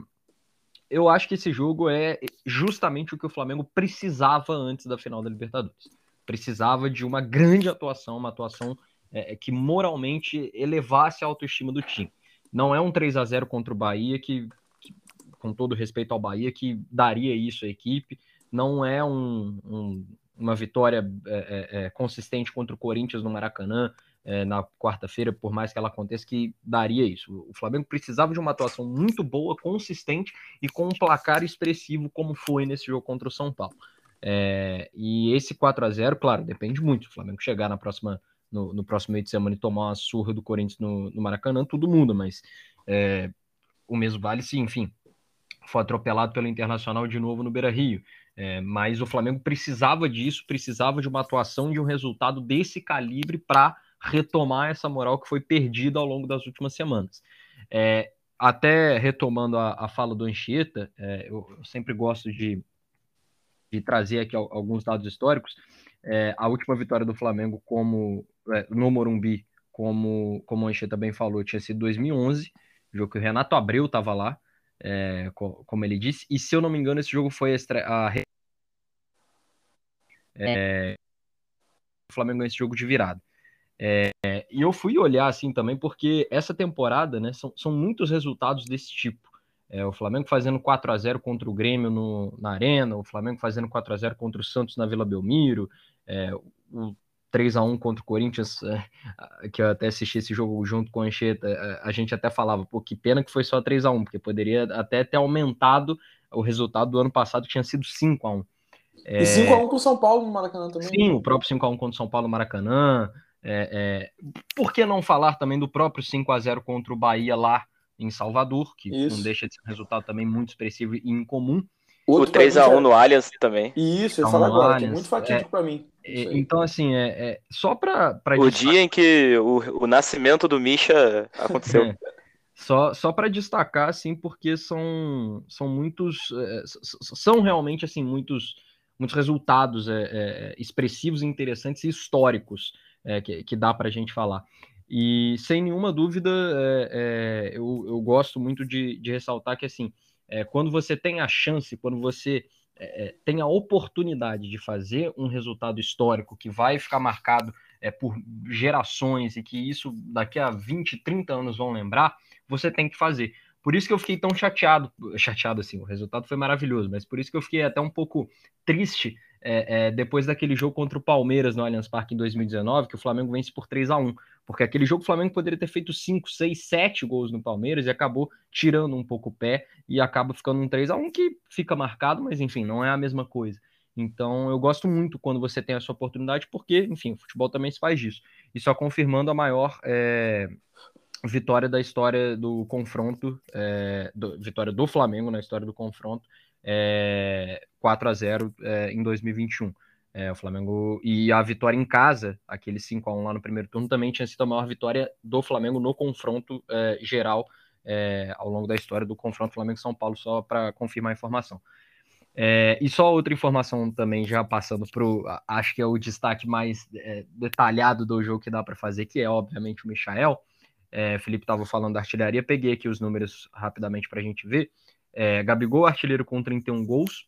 eu acho que esse jogo é justamente o que o Flamengo precisava antes da final da Libertadores. Precisava de uma grande atuação, uma atuação é, que moralmente elevasse a autoestima do time. Não é um 3 a 0 contra o Bahia que, que com todo respeito ao Bahia, que daria isso à equipe. Não é um, um uma vitória é, é, é, consistente contra o Corinthians no Maracanã é, na quarta-feira, por mais que ela aconteça, que daria isso. O Flamengo precisava de uma atuação muito boa, consistente e com um placar expressivo, como foi nesse jogo contra o São Paulo. É, e esse 4 a 0 claro, depende muito. O Flamengo chegar na próxima, no, no próximo meio de semana e tomar uma surra do Corinthians no, no Maracanã, tudo muda, mas é, o mesmo vale se, enfim, foi atropelado pelo Internacional de novo no Beira Rio. É, mas o Flamengo precisava disso, precisava de uma atuação de um resultado desse calibre para retomar essa moral que foi perdida ao longo das últimas semanas. É, até retomando a, a, fala do Anchieta, é, eu, eu, sempre gosto de, de trazer aqui alguns dados históricos. É, a última vitória do Flamengo como é, no Morumbi, como, como o Anchieta bem falou, tinha sido 2011, jogo que o Renato Abreu estava lá, é, como ele disse. E se eu não me engano, esse jogo foi a, É, o Flamengo ganha esse jogo de virada. É, e eu fui olhar assim também, porque essa temporada, né, são, são muitos resultados desse tipo. É, o Flamengo fazendo 4 a 0 contra o Grêmio no, na Arena, o Flamengo fazendo 4 a 0 contra o Santos na Vila Belmiro, é, o 3 a 1 contra o Corinthians, é, que eu até assisti esse jogo junto com a Ancheta, é, a gente até falava, pô, que pena que foi só 3 a 1 porque poderia até ter aumentado o resultado do ano passado, que tinha sido 5 a 1 é... E 5x1 com o São Paulo no Maracanã também. Sim, o próprio 5x1 contra o São Paulo no Maracanã. É, é... Por que não falar também do próprio 5x0 contra o Bahia lá em Salvador, que Isso. não deixa de ser um resultado também muito expressivo e incomum. Outro o 3x1 no Allianz também. Isso, eu ia falar agora, que é muito fatídico é, para mim. Então, assim, é, é só para. O dia em que o, o nascimento do Misha aconteceu. É, só só para destacar, assim, porque são, são muitos. É, são realmente, assim, muitos muitos resultados é, é, expressivos, interessantes e históricos é, que, que, dá para a gente falar. E sem nenhuma dúvida, é, é, eu, eu, gosto muito de, de, ressaltar que assim, é, quando você tem a chance, quando você tem a oportunidade de fazer um resultado histórico que vai ficar marcado por gerações e que isso daqui a 20, 30 anos vão lembrar, você tem que fazer. Por isso que eu fiquei tão chateado, chateado assim, o resultado foi maravilhoso, mas por isso que eu fiquei até um pouco triste é, é, depois daquele jogo contra o Palmeiras no Allianz Parque em 2019, que o Flamengo vence por 3 a 1 porque aquele jogo o Flamengo poderia ter feito 5, 6, 7 gols no Palmeiras e acabou tirando um pouco o pé e acaba ficando um 3 a 1 que fica marcado, mas enfim, não é a mesma coisa. Então eu gosto muito quando você tem essa oportunidade, porque, enfim, o futebol também se faz disso. E só confirmando a maior é, vitória da história do confronto, é, do, vitória do Flamengo na história do confronto, é, 4 a 0 é, em 2021. É, o Flamengo e a vitória em casa, aquele 5 a 1 lá no primeiro turno, também tinha sido a maior vitória do Flamengo no confronto é, geral é, ao longo da história do confronto Flamengo-São Paulo, só para confirmar a informação. É, e só outra informação também, já passando para. Acho que é o destaque mais é, detalhado do jogo que dá para fazer, que é obviamente o Michael. É, Felipe estava falando da artilharia, peguei aqui os números rapidamente para a gente ver. Gabigol, artilheiro com 31 gols.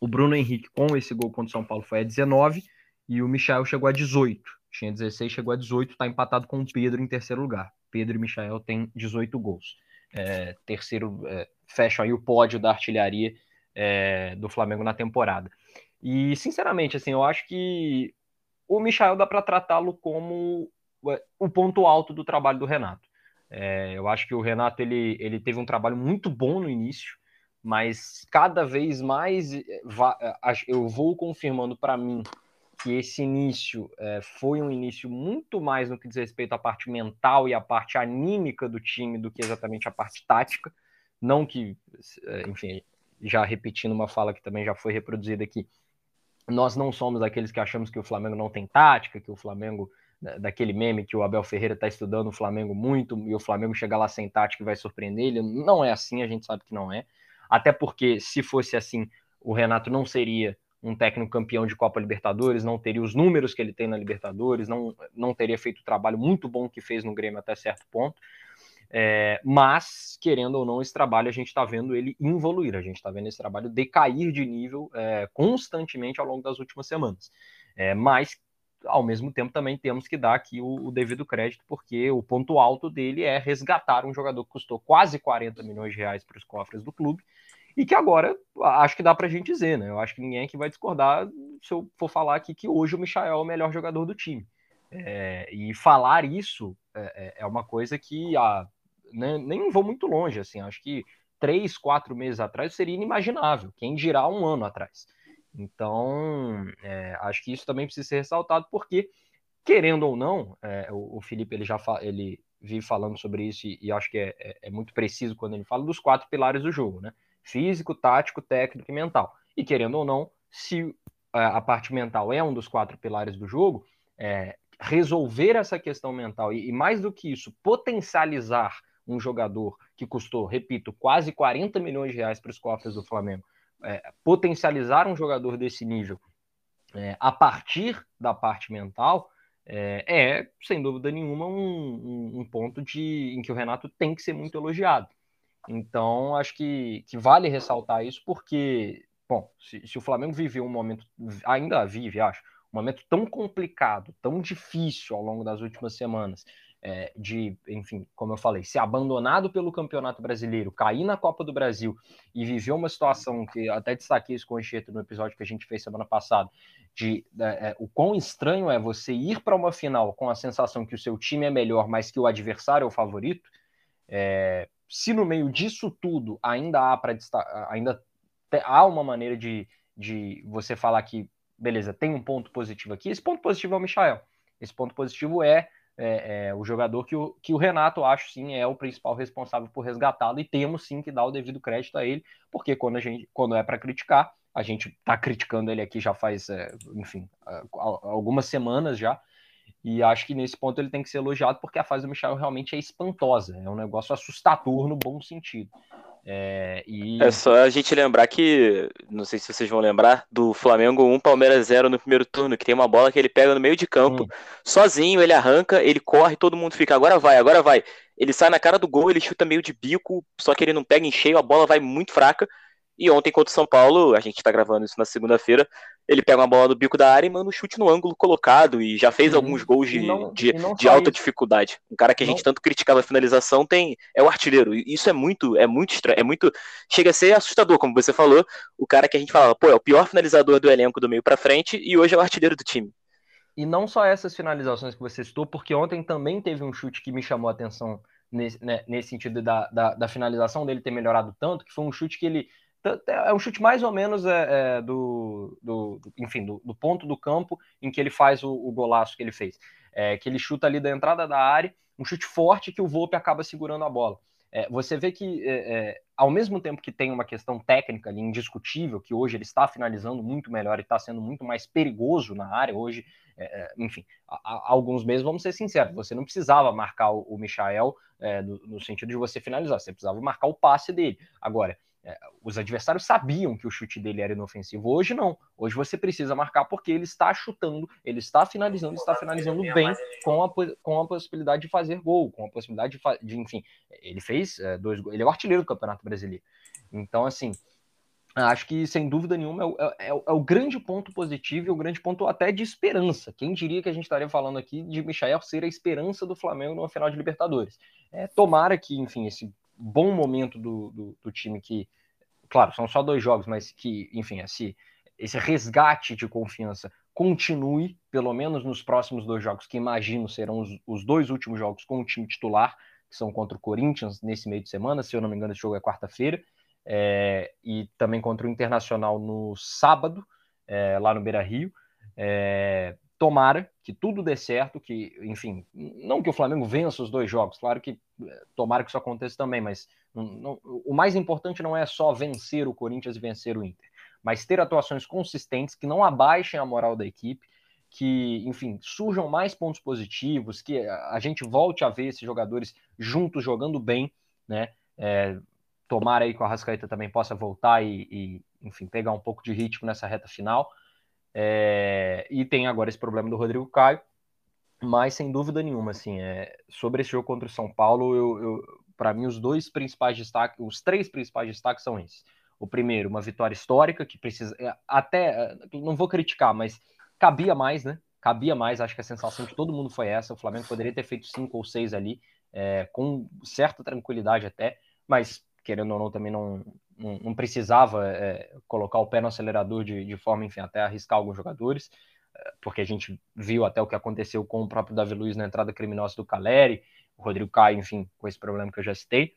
O Bruno Henrique, com esse gol contra o São Paulo, foi a 19. E o Michel chegou a 18. Tinha 16, chegou a 18. Está empatado com o Pedro em terceiro lugar. Pedro e Michel têm 18 gols. É, terceiro, é, fecham aí o pódio da artilharia é, do Flamengo na temporada. E, sinceramente, assim, eu acho que o Michel dá para tratá-lo como o ponto alto do trabalho do Renato. É, eu acho que o Renato ele, ele teve um trabalho muito bom no início, mas cada vez mais eh, eh, eu vou confirmando para mim que esse início é, foi um início muito mais no que diz respeito à parte mental e à parte anímica do time do que exatamente a parte tática. Não que, enfim, já repetindo uma fala que também já foi reproduzida aqui, nós não somos aqueles que achamos que o Flamengo não tem tática, que o Flamengo daquele meme que o Abel Ferreira está estudando o Flamengo muito e o Flamengo chega lá sem tática e vai surpreender ele. Não é assim, a gente sabe que não é. Até porque, se fosse assim, o Renato não seria um técnico campeão de Copa Libertadores, não teria os números que ele tem na Libertadores, não, não teria feito o trabalho muito bom que fez no Grêmio até certo ponto. É, mas, querendo ou não, esse trabalho a gente está vendo ele evoluir, a gente está vendo esse trabalho decair de nível é, constantemente ao longo das últimas semanas. É, mas ao mesmo tempo também temos que dar aqui o, o, devido crédito, porque o ponto alto dele é resgatar um jogador que custou quase 40 milhões de reais para os cofres do clube e que agora acho que dá para a gente dizer, né? Eu acho que ninguém aqui vai discordar se eu for falar aqui que hoje o Michael é o melhor jogador do time. É, e falar isso é, é, é uma coisa que ah, né, nem vou muito longe, assim, acho que três, quatro meses atrás seria inimaginável, quem dirá um ano atrás. Então, é, acho que isso também precisa ser ressaltado, porque, querendo ou não, é, o, o, Felipe ele já ele vive falando sobre isso e, e acho que é, é, é, muito preciso quando ele fala dos quatro pilares do jogo, né? Físico, tático, técnico e mental. E querendo ou não, se é, a parte mental é um dos quatro pilares do jogo, é, resolver essa questão mental e, e mais do que isso, potencializar um jogador que custou, repito, quase 40 milhões de reais para os cofres do Flamengo é, potencializar um jogador desse nível é, a partir da parte mental é, é sem dúvida nenhuma, um, um, um, ponto de, em que o Renato tem que ser muito elogiado. Então, acho que, que vale ressaltar isso, porque bom, se, se o Flamengo viveu um momento, ainda vive, acho, um momento tão complicado, tão difícil ao longo das últimas semanas, é, de, enfim, como eu falei, ser abandonado pelo Campeonato Brasileiro, cair na Copa do Brasil e viver uma situação que até destaquei isso com o Enxeto no episódio que a gente fez semana passada, de é, é, o quão estranho é você ir para uma final com a sensação que o seu time é melhor, mas que o adversário é o favorito. É, se no meio disso tudo ainda há para ainda há uma maneira de, de você falar que beleza, tem um ponto positivo aqui. Esse ponto positivo é o Michael. Esse ponto positivo é é, é, o jogador que o, que o Renato, acho sim, é o principal responsável por resgatá-lo e temos sim que dar o devido crédito a ele, porque quando, a gente, quando é para criticar, a gente está criticando ele aqui já faz, é, enfim, algumas semanas já, e acho que nesse ponto ele tem que ser elogiado porque a fase do Michel realmente é espantosa, é um negócio assustador no bom sentido. É, e... é só a gente lembrar que, não sei se vocês vão lembrar, do Flamengo 1, Palmeiras 0 no primeiro turno, que tem uma bola que ele pega no meio de campo, hum. sozinho, ele arranca, ele corre, todo mundo fica, agora vai, agora vai. Ele sai na cara do gol, ele chuta meio de bico, só que ele não pega em cheio, a bola vai muito fraca. E ontem contra o São Paulo, a gente tá gravando isso na segunda-feira, ele pega uma bola do bico da área e manda um chute no ângulo colocado e já fez alguns gols de, não, de, de alta dificuldade. Um cara que a gente não. tanto criticava a finalização tem é o artilheiro. Isso é muito, é muito estranho, é muito chega a ser assustador, como você falou, o cara que a gente falava, pô, é o pior finalizador do elenco do meio para frente e hoje é o artilheiro do time. E não só essas finalizações que você citou, porque ontem também teve um chute que me chamou a atenção nesse, né, nesse sentido da, da, da finalização dele ter melhorado tanto, que foi um chute que ele é um chute mais ou menos é, é, do, do, enfim, do, do, ponto do campo em que ele faz o, o golaço que ele fez. É, que ele chuta ali da entrada da área, um chute forte que o Volpe acaba segurando a bola. É, você vê que, é, é, ao mesmo tempo que tem uma questão técnica ali, indiscutível, que hoje ele está finalizando muito melhor e está sendo muito mais perigoso na área, hoje, enfim, há, alguns meses, vamos ser sinceros, você não precisava marcar o, o Michael no, sentido de você finalizar, você precisava marcar o passe dele. Agora, é, os adversários sabiam que o chute dele era inofensivo. Hoje não. Hoje você precisa marcar porque ele está chutando, ele está finalizando, está finalizando bem com a, com a possibilidade de fazer gol, com a possibilidade de, de enfim, ele fez é, dois gols. Ele é o artilheiro do Campeonato Brasileiro. Então, assim, acho que sem dúvida nenhuma é o, é, é, é o grande ponto positivo e o grande ponto até de esperança. Quem diria que a gente estaria falando aqui de Michael ser a esperança do Flamengo no final de Libertadores? É, tomara que, enfim, esse bom momento do, do, do, time que, claro, são só dois jogos, mas que, enfim, esse, esse resgate de confiança continue, pelo menos nos próximos dois jogos, que imagino serão os, os dois últimos jogos com o time titular, que são contra o Corinthians nesse meio de semana, se eu não me engano, esse jogo é quarta-feira, é, e também contra o Internacional no sábado, é, lá no Beira Rio. É, tomara que tudo dê certo, que, enfim, não que o Flamengo vença os dois jogos, claro que eh, tomara que isso aconteça também, mas não, não, o mais importante não é só vencer o Corinthians e vencer o Inter, mas ter atuações consistentes que não abaixem a moral da equipe, que, enfim, surjam mais pontos positivos, que a gente volte a ver esses jogadores juntos jogando bem, né? É, tomara aí que o Arrascaeta também possa voltar e, e, enfim, pegar um pouco de ritmo nessa reta final. É, e tem agora esse problema do Rodrigo Caio, mas sem dúvida nenhuma, assim, é, sobre esse jogo contra o São Paulo, eu, eu para mim os dois principais destaques, os três principais destaques são esses. O primeiro, uma vitória histórica que precisa, é, até, é, não vou criticar, mas cabia mais, né? Cabia mais, acho que a sensação de todo mundo foi essa. O Flamengo poderia ter feito cinco ou seis ali, é, com certa tranquilidade até, mas querendo ou não, também não, não, precisava é, colocar o pé no acelerador de, de forma, enfim, até arriscar alguns jogadores, é, porque a gente viu até o que aconteceu com o próprio Davi Luiz na entrada criminosa do Caleri, o Rodrigo Caio, enfim, com esse problema que eu já citei.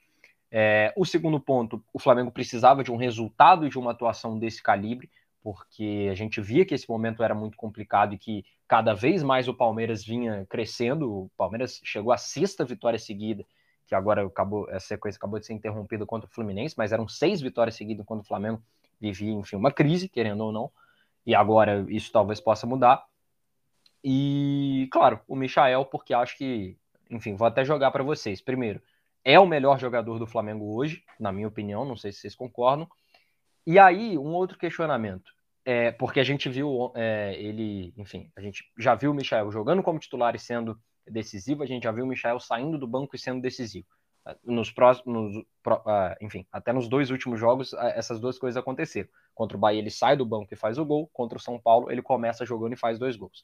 É, o segundo ponto, o Flamengo precisava de um resultado e de uma atuação desse calibre, porque a gente via que esse momento era muito complicado e que cada vez mais o Palmeiras vinha crescendo. O Palmeiras chegou à sexta vitória seguida que agora acabou, essa sequência acabou de ser interrompida contra o Fluminense, mas eram seis vitórias seguidas quando o Flamengo vivia, enfim, uma crise, querendo ou não, e agora isso talvez possa mudar. E, claro, o Michael, porque acho que, enfim, vou até jogar para vocês. Primeiro, é o melhor jogador do Flamengo hoje, na minha opinião, não sei se vocês concordam. E aí, um outro questionamento. É, porque a gente viu é, ele, enfim, a gente já viu o Michael jogando como titular e sendo decisivo. A gente já viu o Michel saindo do banco e sendo decisivo. nos próximos, uh, enfim, até nos dois últimos jogos, uh, essas duas coisas aconteceram. Contra o Bahia ele sai do banco e faz o gol, contra o São Paulo ele começa jogando e faz dois gols.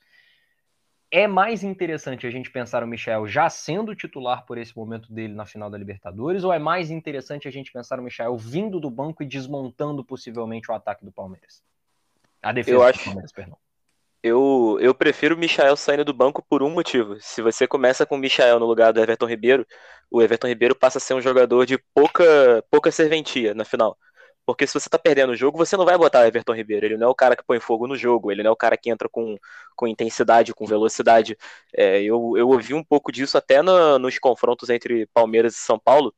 É mais interessante a gente pensar o Michel já sendo titular por esse momento dele na final da Libertadores, ou é mais interessante a gente pensar o Michel vindo do banco e desmontando possivelmente o ataque do Palmeiras? A defesa Eu do acho... Palmeiras, perdão. Eu, eu prefiro o Michael saindo do banco por um motivo. Se você começa com o Michael no lugar do Everton Ribeiro, o Everton Ribeiro passa a ser um jogador de pouca, pouca serventia na final. Porque se você tá perdendo o jogo, você não vai botar o Everton Ribeiro. Ele não é o cara que põe fogo no jogo, ele não é o cara que entra com, com intensidade, com velocidade. É, eu, eu ouvi um pouco disso até no, nos confrontos entre Palmeiras e São Paulo,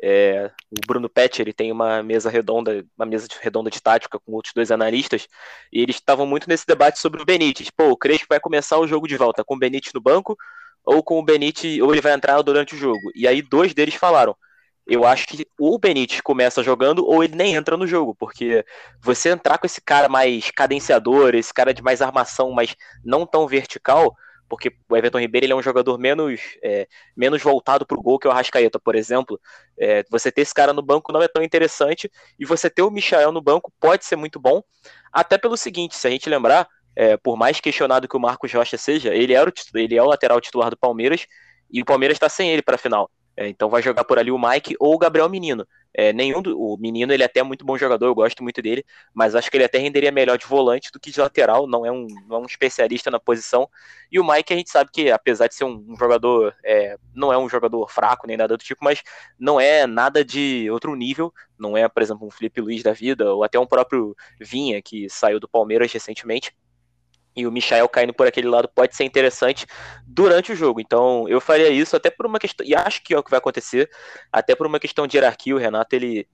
é, o Bruno Pet ele tem uma mesa redonda, uma mesa redonda de tática com outros dois analistas, e eles estavam muito nesse debate sobre o Benítez. Pô, o Crespo vai começar o jogo de volta com o Benítez no banco ou com o Benítez, ou ele vai entrar durante o jogo. E aí dois deles falaram: eu acho que ou o Benítez começa jogando ou ele nem entra no jogo, porque você entrar com esse cara mais cadenciador, esse cara de mais armação, mas não tão vertical, porque o Everton Ribeiro ele é um jogador menos, é, menos voltado para o gol que o Arrascaeta, por exemplo. É, você ter esse cara no banco não é tão interessante, e você ter o Michael no banco pode ser muito bom, até pelo seguinte, se a gente lembrar, é, por mais questionado que o Marcos Rocha seja, ele, era o, ele é o lateral titular do Palmeiras, e o Palmeiras está sem ele para a final. É, então vai jogar por ali o Mike ou o Gabriel Menino. É, nenhum do, o Menino ele é até muito bom jogador, eu gosto muito dele, mas acho que ele até renderia melhor de volante do que de lateral, não é um, não é um especialista na posição. E o Mike a gente sabe que, apesar de ser um, um jogador, é, não é um jogador fraco nem nada do tipo, mas não é nada de outro nível, não é, por exemplo, um Felipe Luiz da vida, ou até um próprio Vinha, que saiu do Palmeiras recentemente e o Michael caindo por aquele lado pode ser interessante durante o jogo. Então, eu faria isso até por uma questão, e acho que é o que vai acontecer, até por uma questão de hierarquia. O Renato, ele,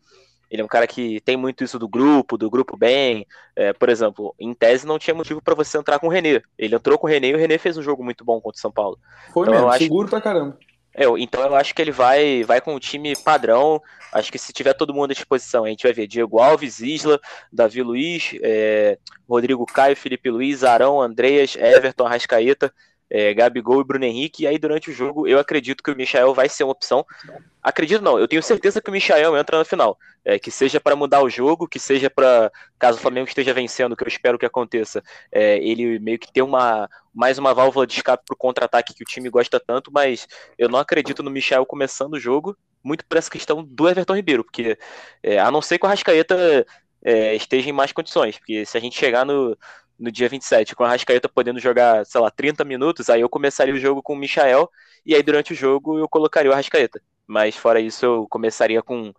ele é um cara que tem muito isso do grupo, do grupo bem. É, por exemplo, em tese não tinha motivo para você entrar com o René. Ele entrou com o René e o René fez um jogo muito bom contra o São Paulo. Foi então, mesmo, acho... seguro pra caramba. É, então eu acho que ele vai, vai com o time padrão. Acho que se tiver todo mundo à disposição, a gente vai ver Diego Alves, Isla, Davi Luiz, é, Rodrigo Caio, Felipe Luiz, Arão, Andreas, Everton, Rascaeta é, Gabigol e Bruno Henrique. E aí, durante o jogo, eu acredito que o Michael vai ser uma opção. Acredito não, eu tenho certeza que o Michael entra na final. É, que seja para mudar o jogo, que seja para, caso o Flamengo esteja vencendo, que eu espero que aconteça, é, ele meio que ter uma, mais uma válvula de escape para o contra-ataque que o time gosta tanto, mas eu não acredito no Michael começando o jogo, muito por essa questão do Everton Ribeiro, porque é, a não ser que o Arrascaeta é, esteja em mais condições, porque se a gente chegar no, no dia 27, com a Rascaeta podendo jogar, sei lá, 30 minutos, aí eu começaria o jogo com o Michael, e aí durante o jogo eu colocaria o Rascaeta. Mas fora isso, eu começaria com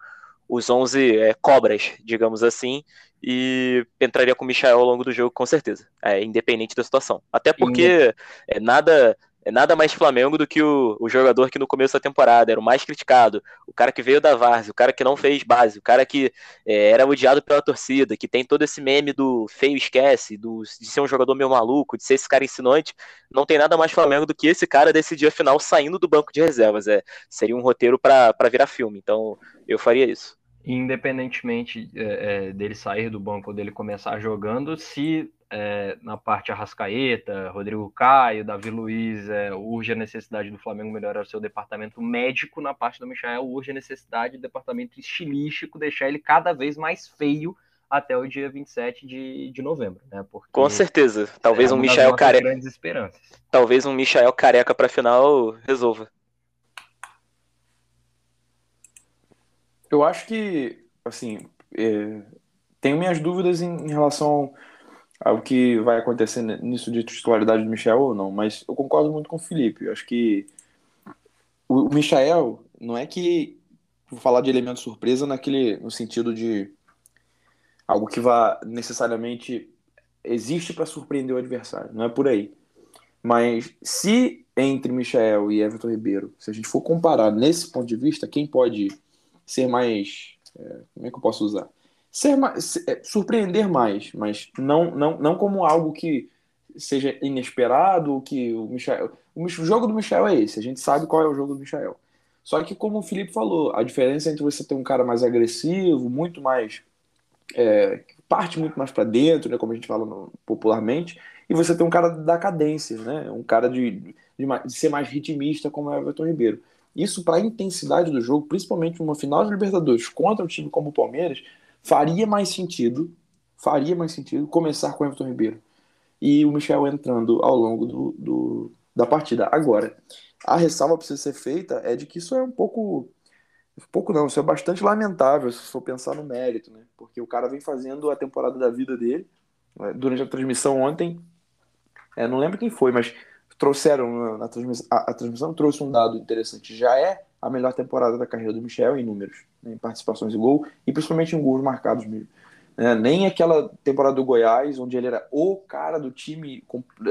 os 11 é, cobras, digamos assim, e entraria com o Michael ao longo do jogo, com certeza, é, independente da situação. Até porque é, nada é nada mais Flamengo do que o, o jogador que no começo da temporada era o mais criticado, o cara que veio da Várzea, o cara que não fez base, o cara que é, era odiado pela torcida, que tem todo esse meme do feio esquece, do, de ser um jogador meio maluco, de ser esse cara ensinante, não tem nada mais Flamengo do que esse cara decidir a final saindo do banco de reservas. É, seria um roteiro para virar filme, então eu faria isso independentemente é, é, dele sair do banco ou dele começar jogando, se é, na parte Arrascaeta, Rodrigo Caio, Davi Luiz, é, urge a necessidade do Flamengo melhorar o seu departamento médico, na parte do Michael urge a necessidade do departamento estilístico deixar ele cada vez mais feio até o dia 27 de, de novembro, né? Porque Com certeza. Talvez é um Michael careca. Talvez um Michael careca para final resolva. Eu acho que, assim, é, tenho minhas dúvidas em, em relação ao que vai acontecer nisso de titularidade do Michel ou não, mas eu concordo muito com o Felipe. Eu acho que o, o Michael não é que vou falar de elemento surpresa naquele no sentido de algo que vá necessariamente existe para surpreender o adversário, não é por aí. Mas se entre Michel e Everton Ribeiro, se a gente for comparar nesse ponto de vista, quem pode ser mais. É, como é que eu posso usar? Ser mais, é, surpreender mais, mas não, não, não como algo que seja inesperado, que o Michel. O jogo do Michel é esse, a gente sabe qual é o jogo do Michel. Só que, como o Felipe falou, a diferença entre você ter um cara mais agressivo, muito mais. É, parte muito mais para dentro, né, como a gente fala no, popularmente, e você ter um cara da cadência, né, um cara de, de, de ser mais ritmista, como é o Everton Ribeiro. Isso para a intensidade do jogo, principalmente numa final de Libertadores contra um time como o Palmeiras, faria mais sentido, faria mais sentido começar com o Everton Ribeiro e o Michel entrando ao longo do, do da partida. Agora, a ressalva precisa ser feita é de que isso é um pouco pouco não, isso é bastante lamentável se for pensar no mérito, né? Porque o cara vem fazendo a temporada da vida dele. Né? Durante a transmissão ontem, é, não lembro quem foi, mas trouxeram na transmissão, a, a, transmissão trouxe um dado interessante. Já é a melhor temporada da carreira do Michel em números, né, em participações e gol, e principalmente em gols marcados mesmo. É, nem aquela temporada do Goiás, onde ele era o cara do time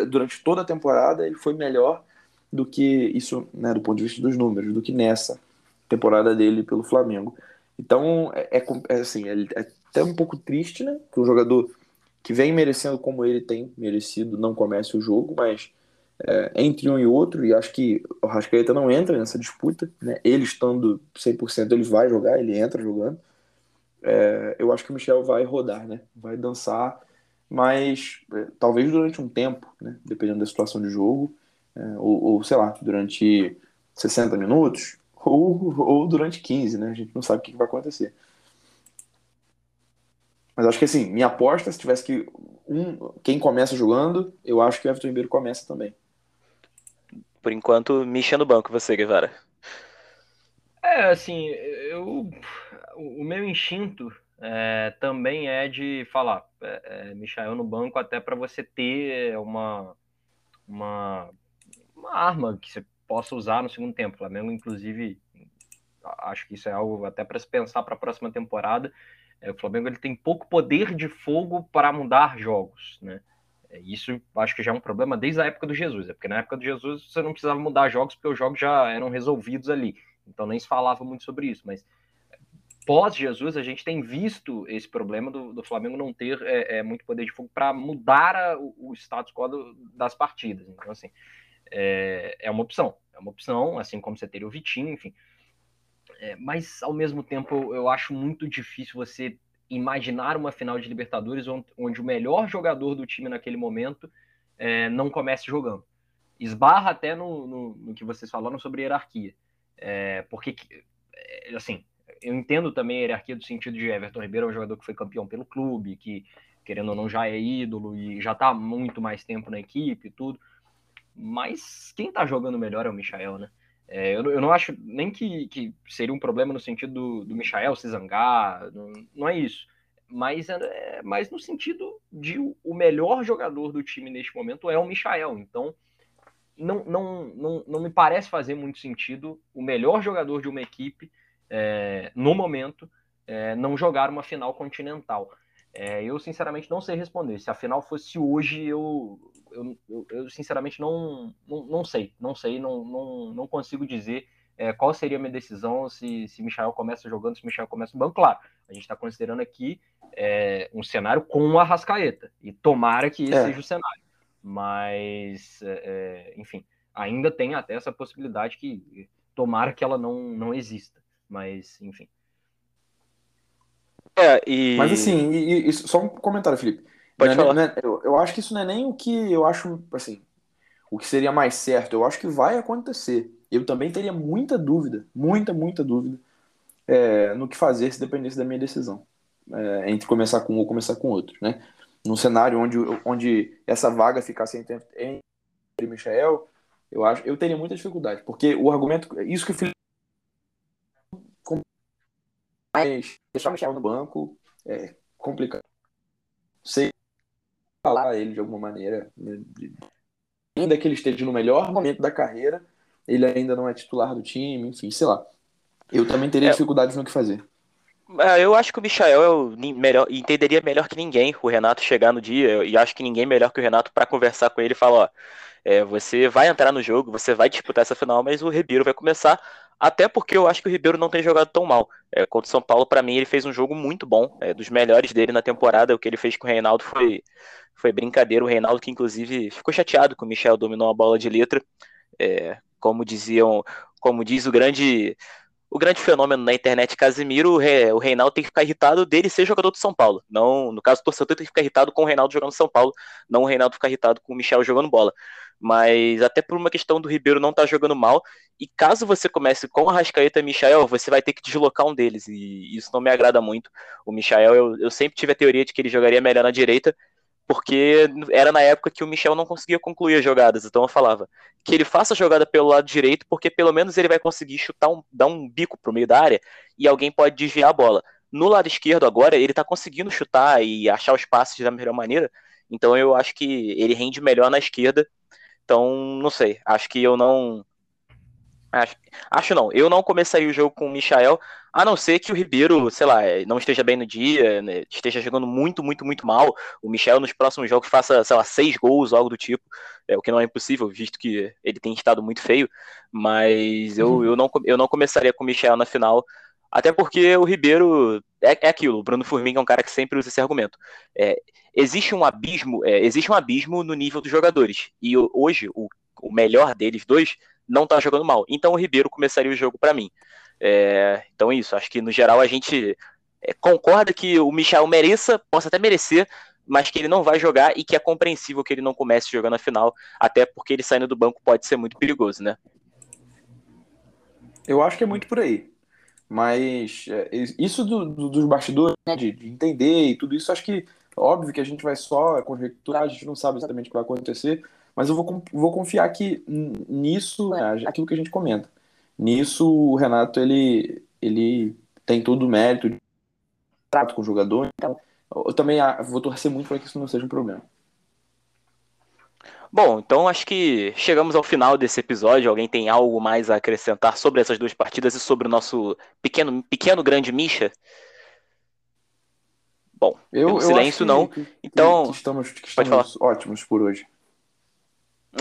durante toda a temporada, ele foi melhor do que isso, né, do ponto de vista dos números, do que nessa temporada dele pelo Flamengo. Então, é, é, é assim, é, é até um pouco triste, né, que um jogador que vem merecendo como ele tem merecido não comece o jogo, mas é, entre um e outro, e acho que o Rascaeta não entra nessa disputa, né? ele estando 100% ele vai jogar, ele entra jogando, é, eu acho que o Michel vai rodar, né? vai dançar, mas é, talvez durante um tempo, né? dependendo da situação de jogo, é, ou, ou, sei lá, durante 60 minutos, ou, ou durante 15, né? a gente não sabe o que vai acontecer. Mas acho que assim, minha aposta, se tivesse que um, quem começa jogando, eu acho que o Everton Ribeiro começa também. Por enquanto, Misha no banco, você, Guevara. É, assim, eu. O meu instinto é, também é de falar, é, é, Michael no banco, até para você ter uma, uma, uma arma que você possa usar no segundo tempo. O Flamengo, inclusive, acho que isso é algo até para se pensar para a próxima temporada. É, o Flamengo ele tem pouco poder de fogo para mudar jogos, né? Isso acho que já é um problema desde a época do Jesus, é porque na época do Jesus você não precisava mudar jogos porque os jogos já eram resolvidos ali, então nem se falava muito sobre isso, mas pós-Jesus a gente tem visto esse problema do, do Flamengo não ter é, é, muito poder de fogo para mudar a, o, o, status quo do, das partidas, então assim, é, é, uma opção, é uma opção, assim como você teria o Vitinho, enfim, mas ao mesmo tempo eu acho muito difícil você imaginar uma final de Libertadores onde, o melhor jogador do time naquele momento é, não comece jogando. Esbarra até no, no, no, que vocês falaram sobre hierarquia. É, porque, é, assim, eu entendo também a hierarquia do sentido de Everton Ribeiro é um jogador que foi campeão pelo clube, que, querendo ou não, já é ídolo e já está muito mais tempo na equipe e tudo. Mas quem está jogando melhor é o Michael, né? É, eu, eu, não acho nem que, que, seria um problema no sentido do, do Michael se zangar, não, não é isso. Mas, é, mas no sentido de o, o melhor jogador do time neste momento é o Michael. Então, não, não, não, não me parece fazer muito sentido o melhor jogador de uma equipe, é, no momento, é, não jogar uma final continental. É, eu, sinceramente, não sei responder. Se a final fosse hoje, eu, eu, eu, eu sinceramente não, não, não, sei. Não sei, não, não, não consigo dizer é, qual seria a minha decisão se, se Michel começa jogando, se Michel começa no banco. Claro, a gente está considerando aqui é, um cenário com a Rascaeta. E tomara que esse é. seja o cenário. Mas, é, é, enfim, ainda tem até essa possibilidade que tomara que ela não, não exista. Mas, enfim. É, e... Mas assim, e, e, só um comentário, Felipe. Pode não é, falar. É, eu, eu acho que isso não é nem o que eu acho, assim, o que seria mais certo. Eu acho que vai acontecer. Eu também teria muita dúvida, muita, muita dúvida é, no que fazer se dependesse da minha decisão. É, entre começar com um ou começar com outro, né? Num cenário onde, onde essa vaga ficasse entre, entre Michel, eu acho, eu teria muita dificuldade, porque o argumento, isso que o Felipe mas deixar o Michel no banco é complicado. Sei falar ele de alguma maneira. Né, ainda que ele esteja no melhor momento da carreira, ele ainda não é titular do time, enfim, sei lá. Eu também teria é, dificuldades no que fazer. É, eu acho que o Michael é melhor, entenderia melhor que ninguém o Renato chegar no dia, e acho que ninguém melhor que o Renato para conversar com ele e falar, ó, é, você vai entrar no jogo, você vai disputar essa final, mas o Ribeiro vai começar até porque eu acho que o Ribeiro não tem jogado tão mal. É, contra o São Paulo, para mim, ele fez um jogo muito bom, é, dos melhores dele na temporada. O que ele fez com o Reinaldo foi, foi brincadeira. O Reinaldo, que inclusive ficou chateado que o Michel dominou a bola de letra. É, como diziam, como diz o grande o grande fenômeno na internet Casimiro, o Reinaldo tem que ficar irritado dele ser jogador do São Paulo. Não, no caso, o torcedor tem que ficar irritado com o Reinaldo jogando São Paulo, não o Reinaldo ficar irritado com o Michel jogando bola. Mas até por uma questão do Ribeiro não estar tá jogando mal. E caso você comece com a Rascaeta e Michael, você vai ter que deslocar um deles, e isso não me agrada muito. O Michael, eu, eu sempre tive a teoria de que ele jogaria melhor na direita, porque era na época que o Michel não conseguia concluir as jogadas. Então eu falava que ele faça a jogada pelo lado direito, porque pelo menos ele vai conseguir chutar um, dar um bico pro meio da área e alguém pode desviar a bola. No lado esquerdo agora, ele tá conseguindo chutar e achar os passes da melhor maneira. Então eu acho que ele rende melhor na esquerda. Então, não sei. Acho que eu não. Acho, acho não. Eu não começaria o jogo com o Michael, a não ser que o Ribeiro, sei lá, não esteja bem no dia, né, esteja jogando muito, muito, muito mal. O Michel nos próximos jogos faça, sei lá, seis gols, algo do tipo, é, o que não é impossível, visto que ele tem estado muito feio. Mas eu, uhum. eu, não, eu não começaria com o Michel na final, até porque o Ribeiro é, é aquilo. O Bruno Formiga é um cara que sempre usa esse argumento. É, existe um abismo, é, existe um abismo no nível dos jogadores. E hoje o, o melhor deles dois não está jogando mal. Então o Ribeiro começaria o jogo para mim. É, então é isso. Acho que no geral a gente é, concorda que o Michel mereça, possa até merecer, mas que ele não vai jogar e que é compreensível que ele não comece jogando a final, até porque ele saindo do banco pode ser muito perigoso, né? Eu acho que é muito por aí. Mas é, isso do, do, dos bastidores, né, de, de, entender e tudo isso, acho que óbvio que a gente vai só conjecturar, a gente não sabe exatamente o que vai acontecer, mas eu vou, vou confiar que nisso, né, aquilo que a gente comenta. Nisso, o Renato ele, ele tem todo o mérito de trato com o jogador. Então, eu também ah, vou torcer muito para que isso não seja um problema. Bom, então acho que chegamos ao final desse episódio. Alguém tem algo mais a acrescentar sobre essas duas partidas e sobre o nosso pequeno, pequeno grande Misha? Bom, eu, silêncio que, não. Que, então, que estamos, que estamos ótimos por hoje.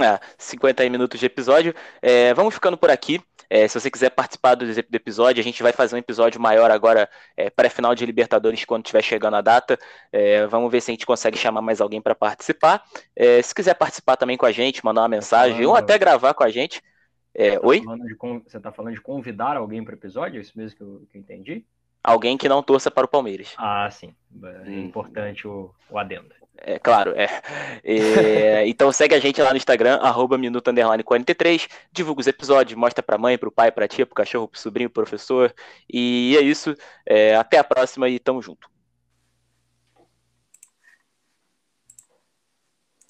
É, 50 minutos de episódio. É, vamos ficando por aqui. É, se você quiser participar do, do, episódio, a gente vai fazer um episódio maior agora, é, pré-final de Libertadores, quando estiver chegando a data. É, vamos ver se a gente consegue chamar mais alguém para participar. É, se quiser participar também com a gente, mandar uma mensagem ou até gravar com a gente. É, tá oi? De, você está falando de convidar alguém para o episódio? É isso mesmo que eu, que eu entendi? Alguém que não torça para o Palmeiras. Ah, sim. É hum. importante o, o adendo. É claro, é. é. então segue a gente lá no Instagram, arroba minuto 43, divulga os episódios, mostra pra mãe, pro pai, pra tia, pro cachorro, pro sobrinho, pro professor. E é isso. É, até a próxima e tamo junto.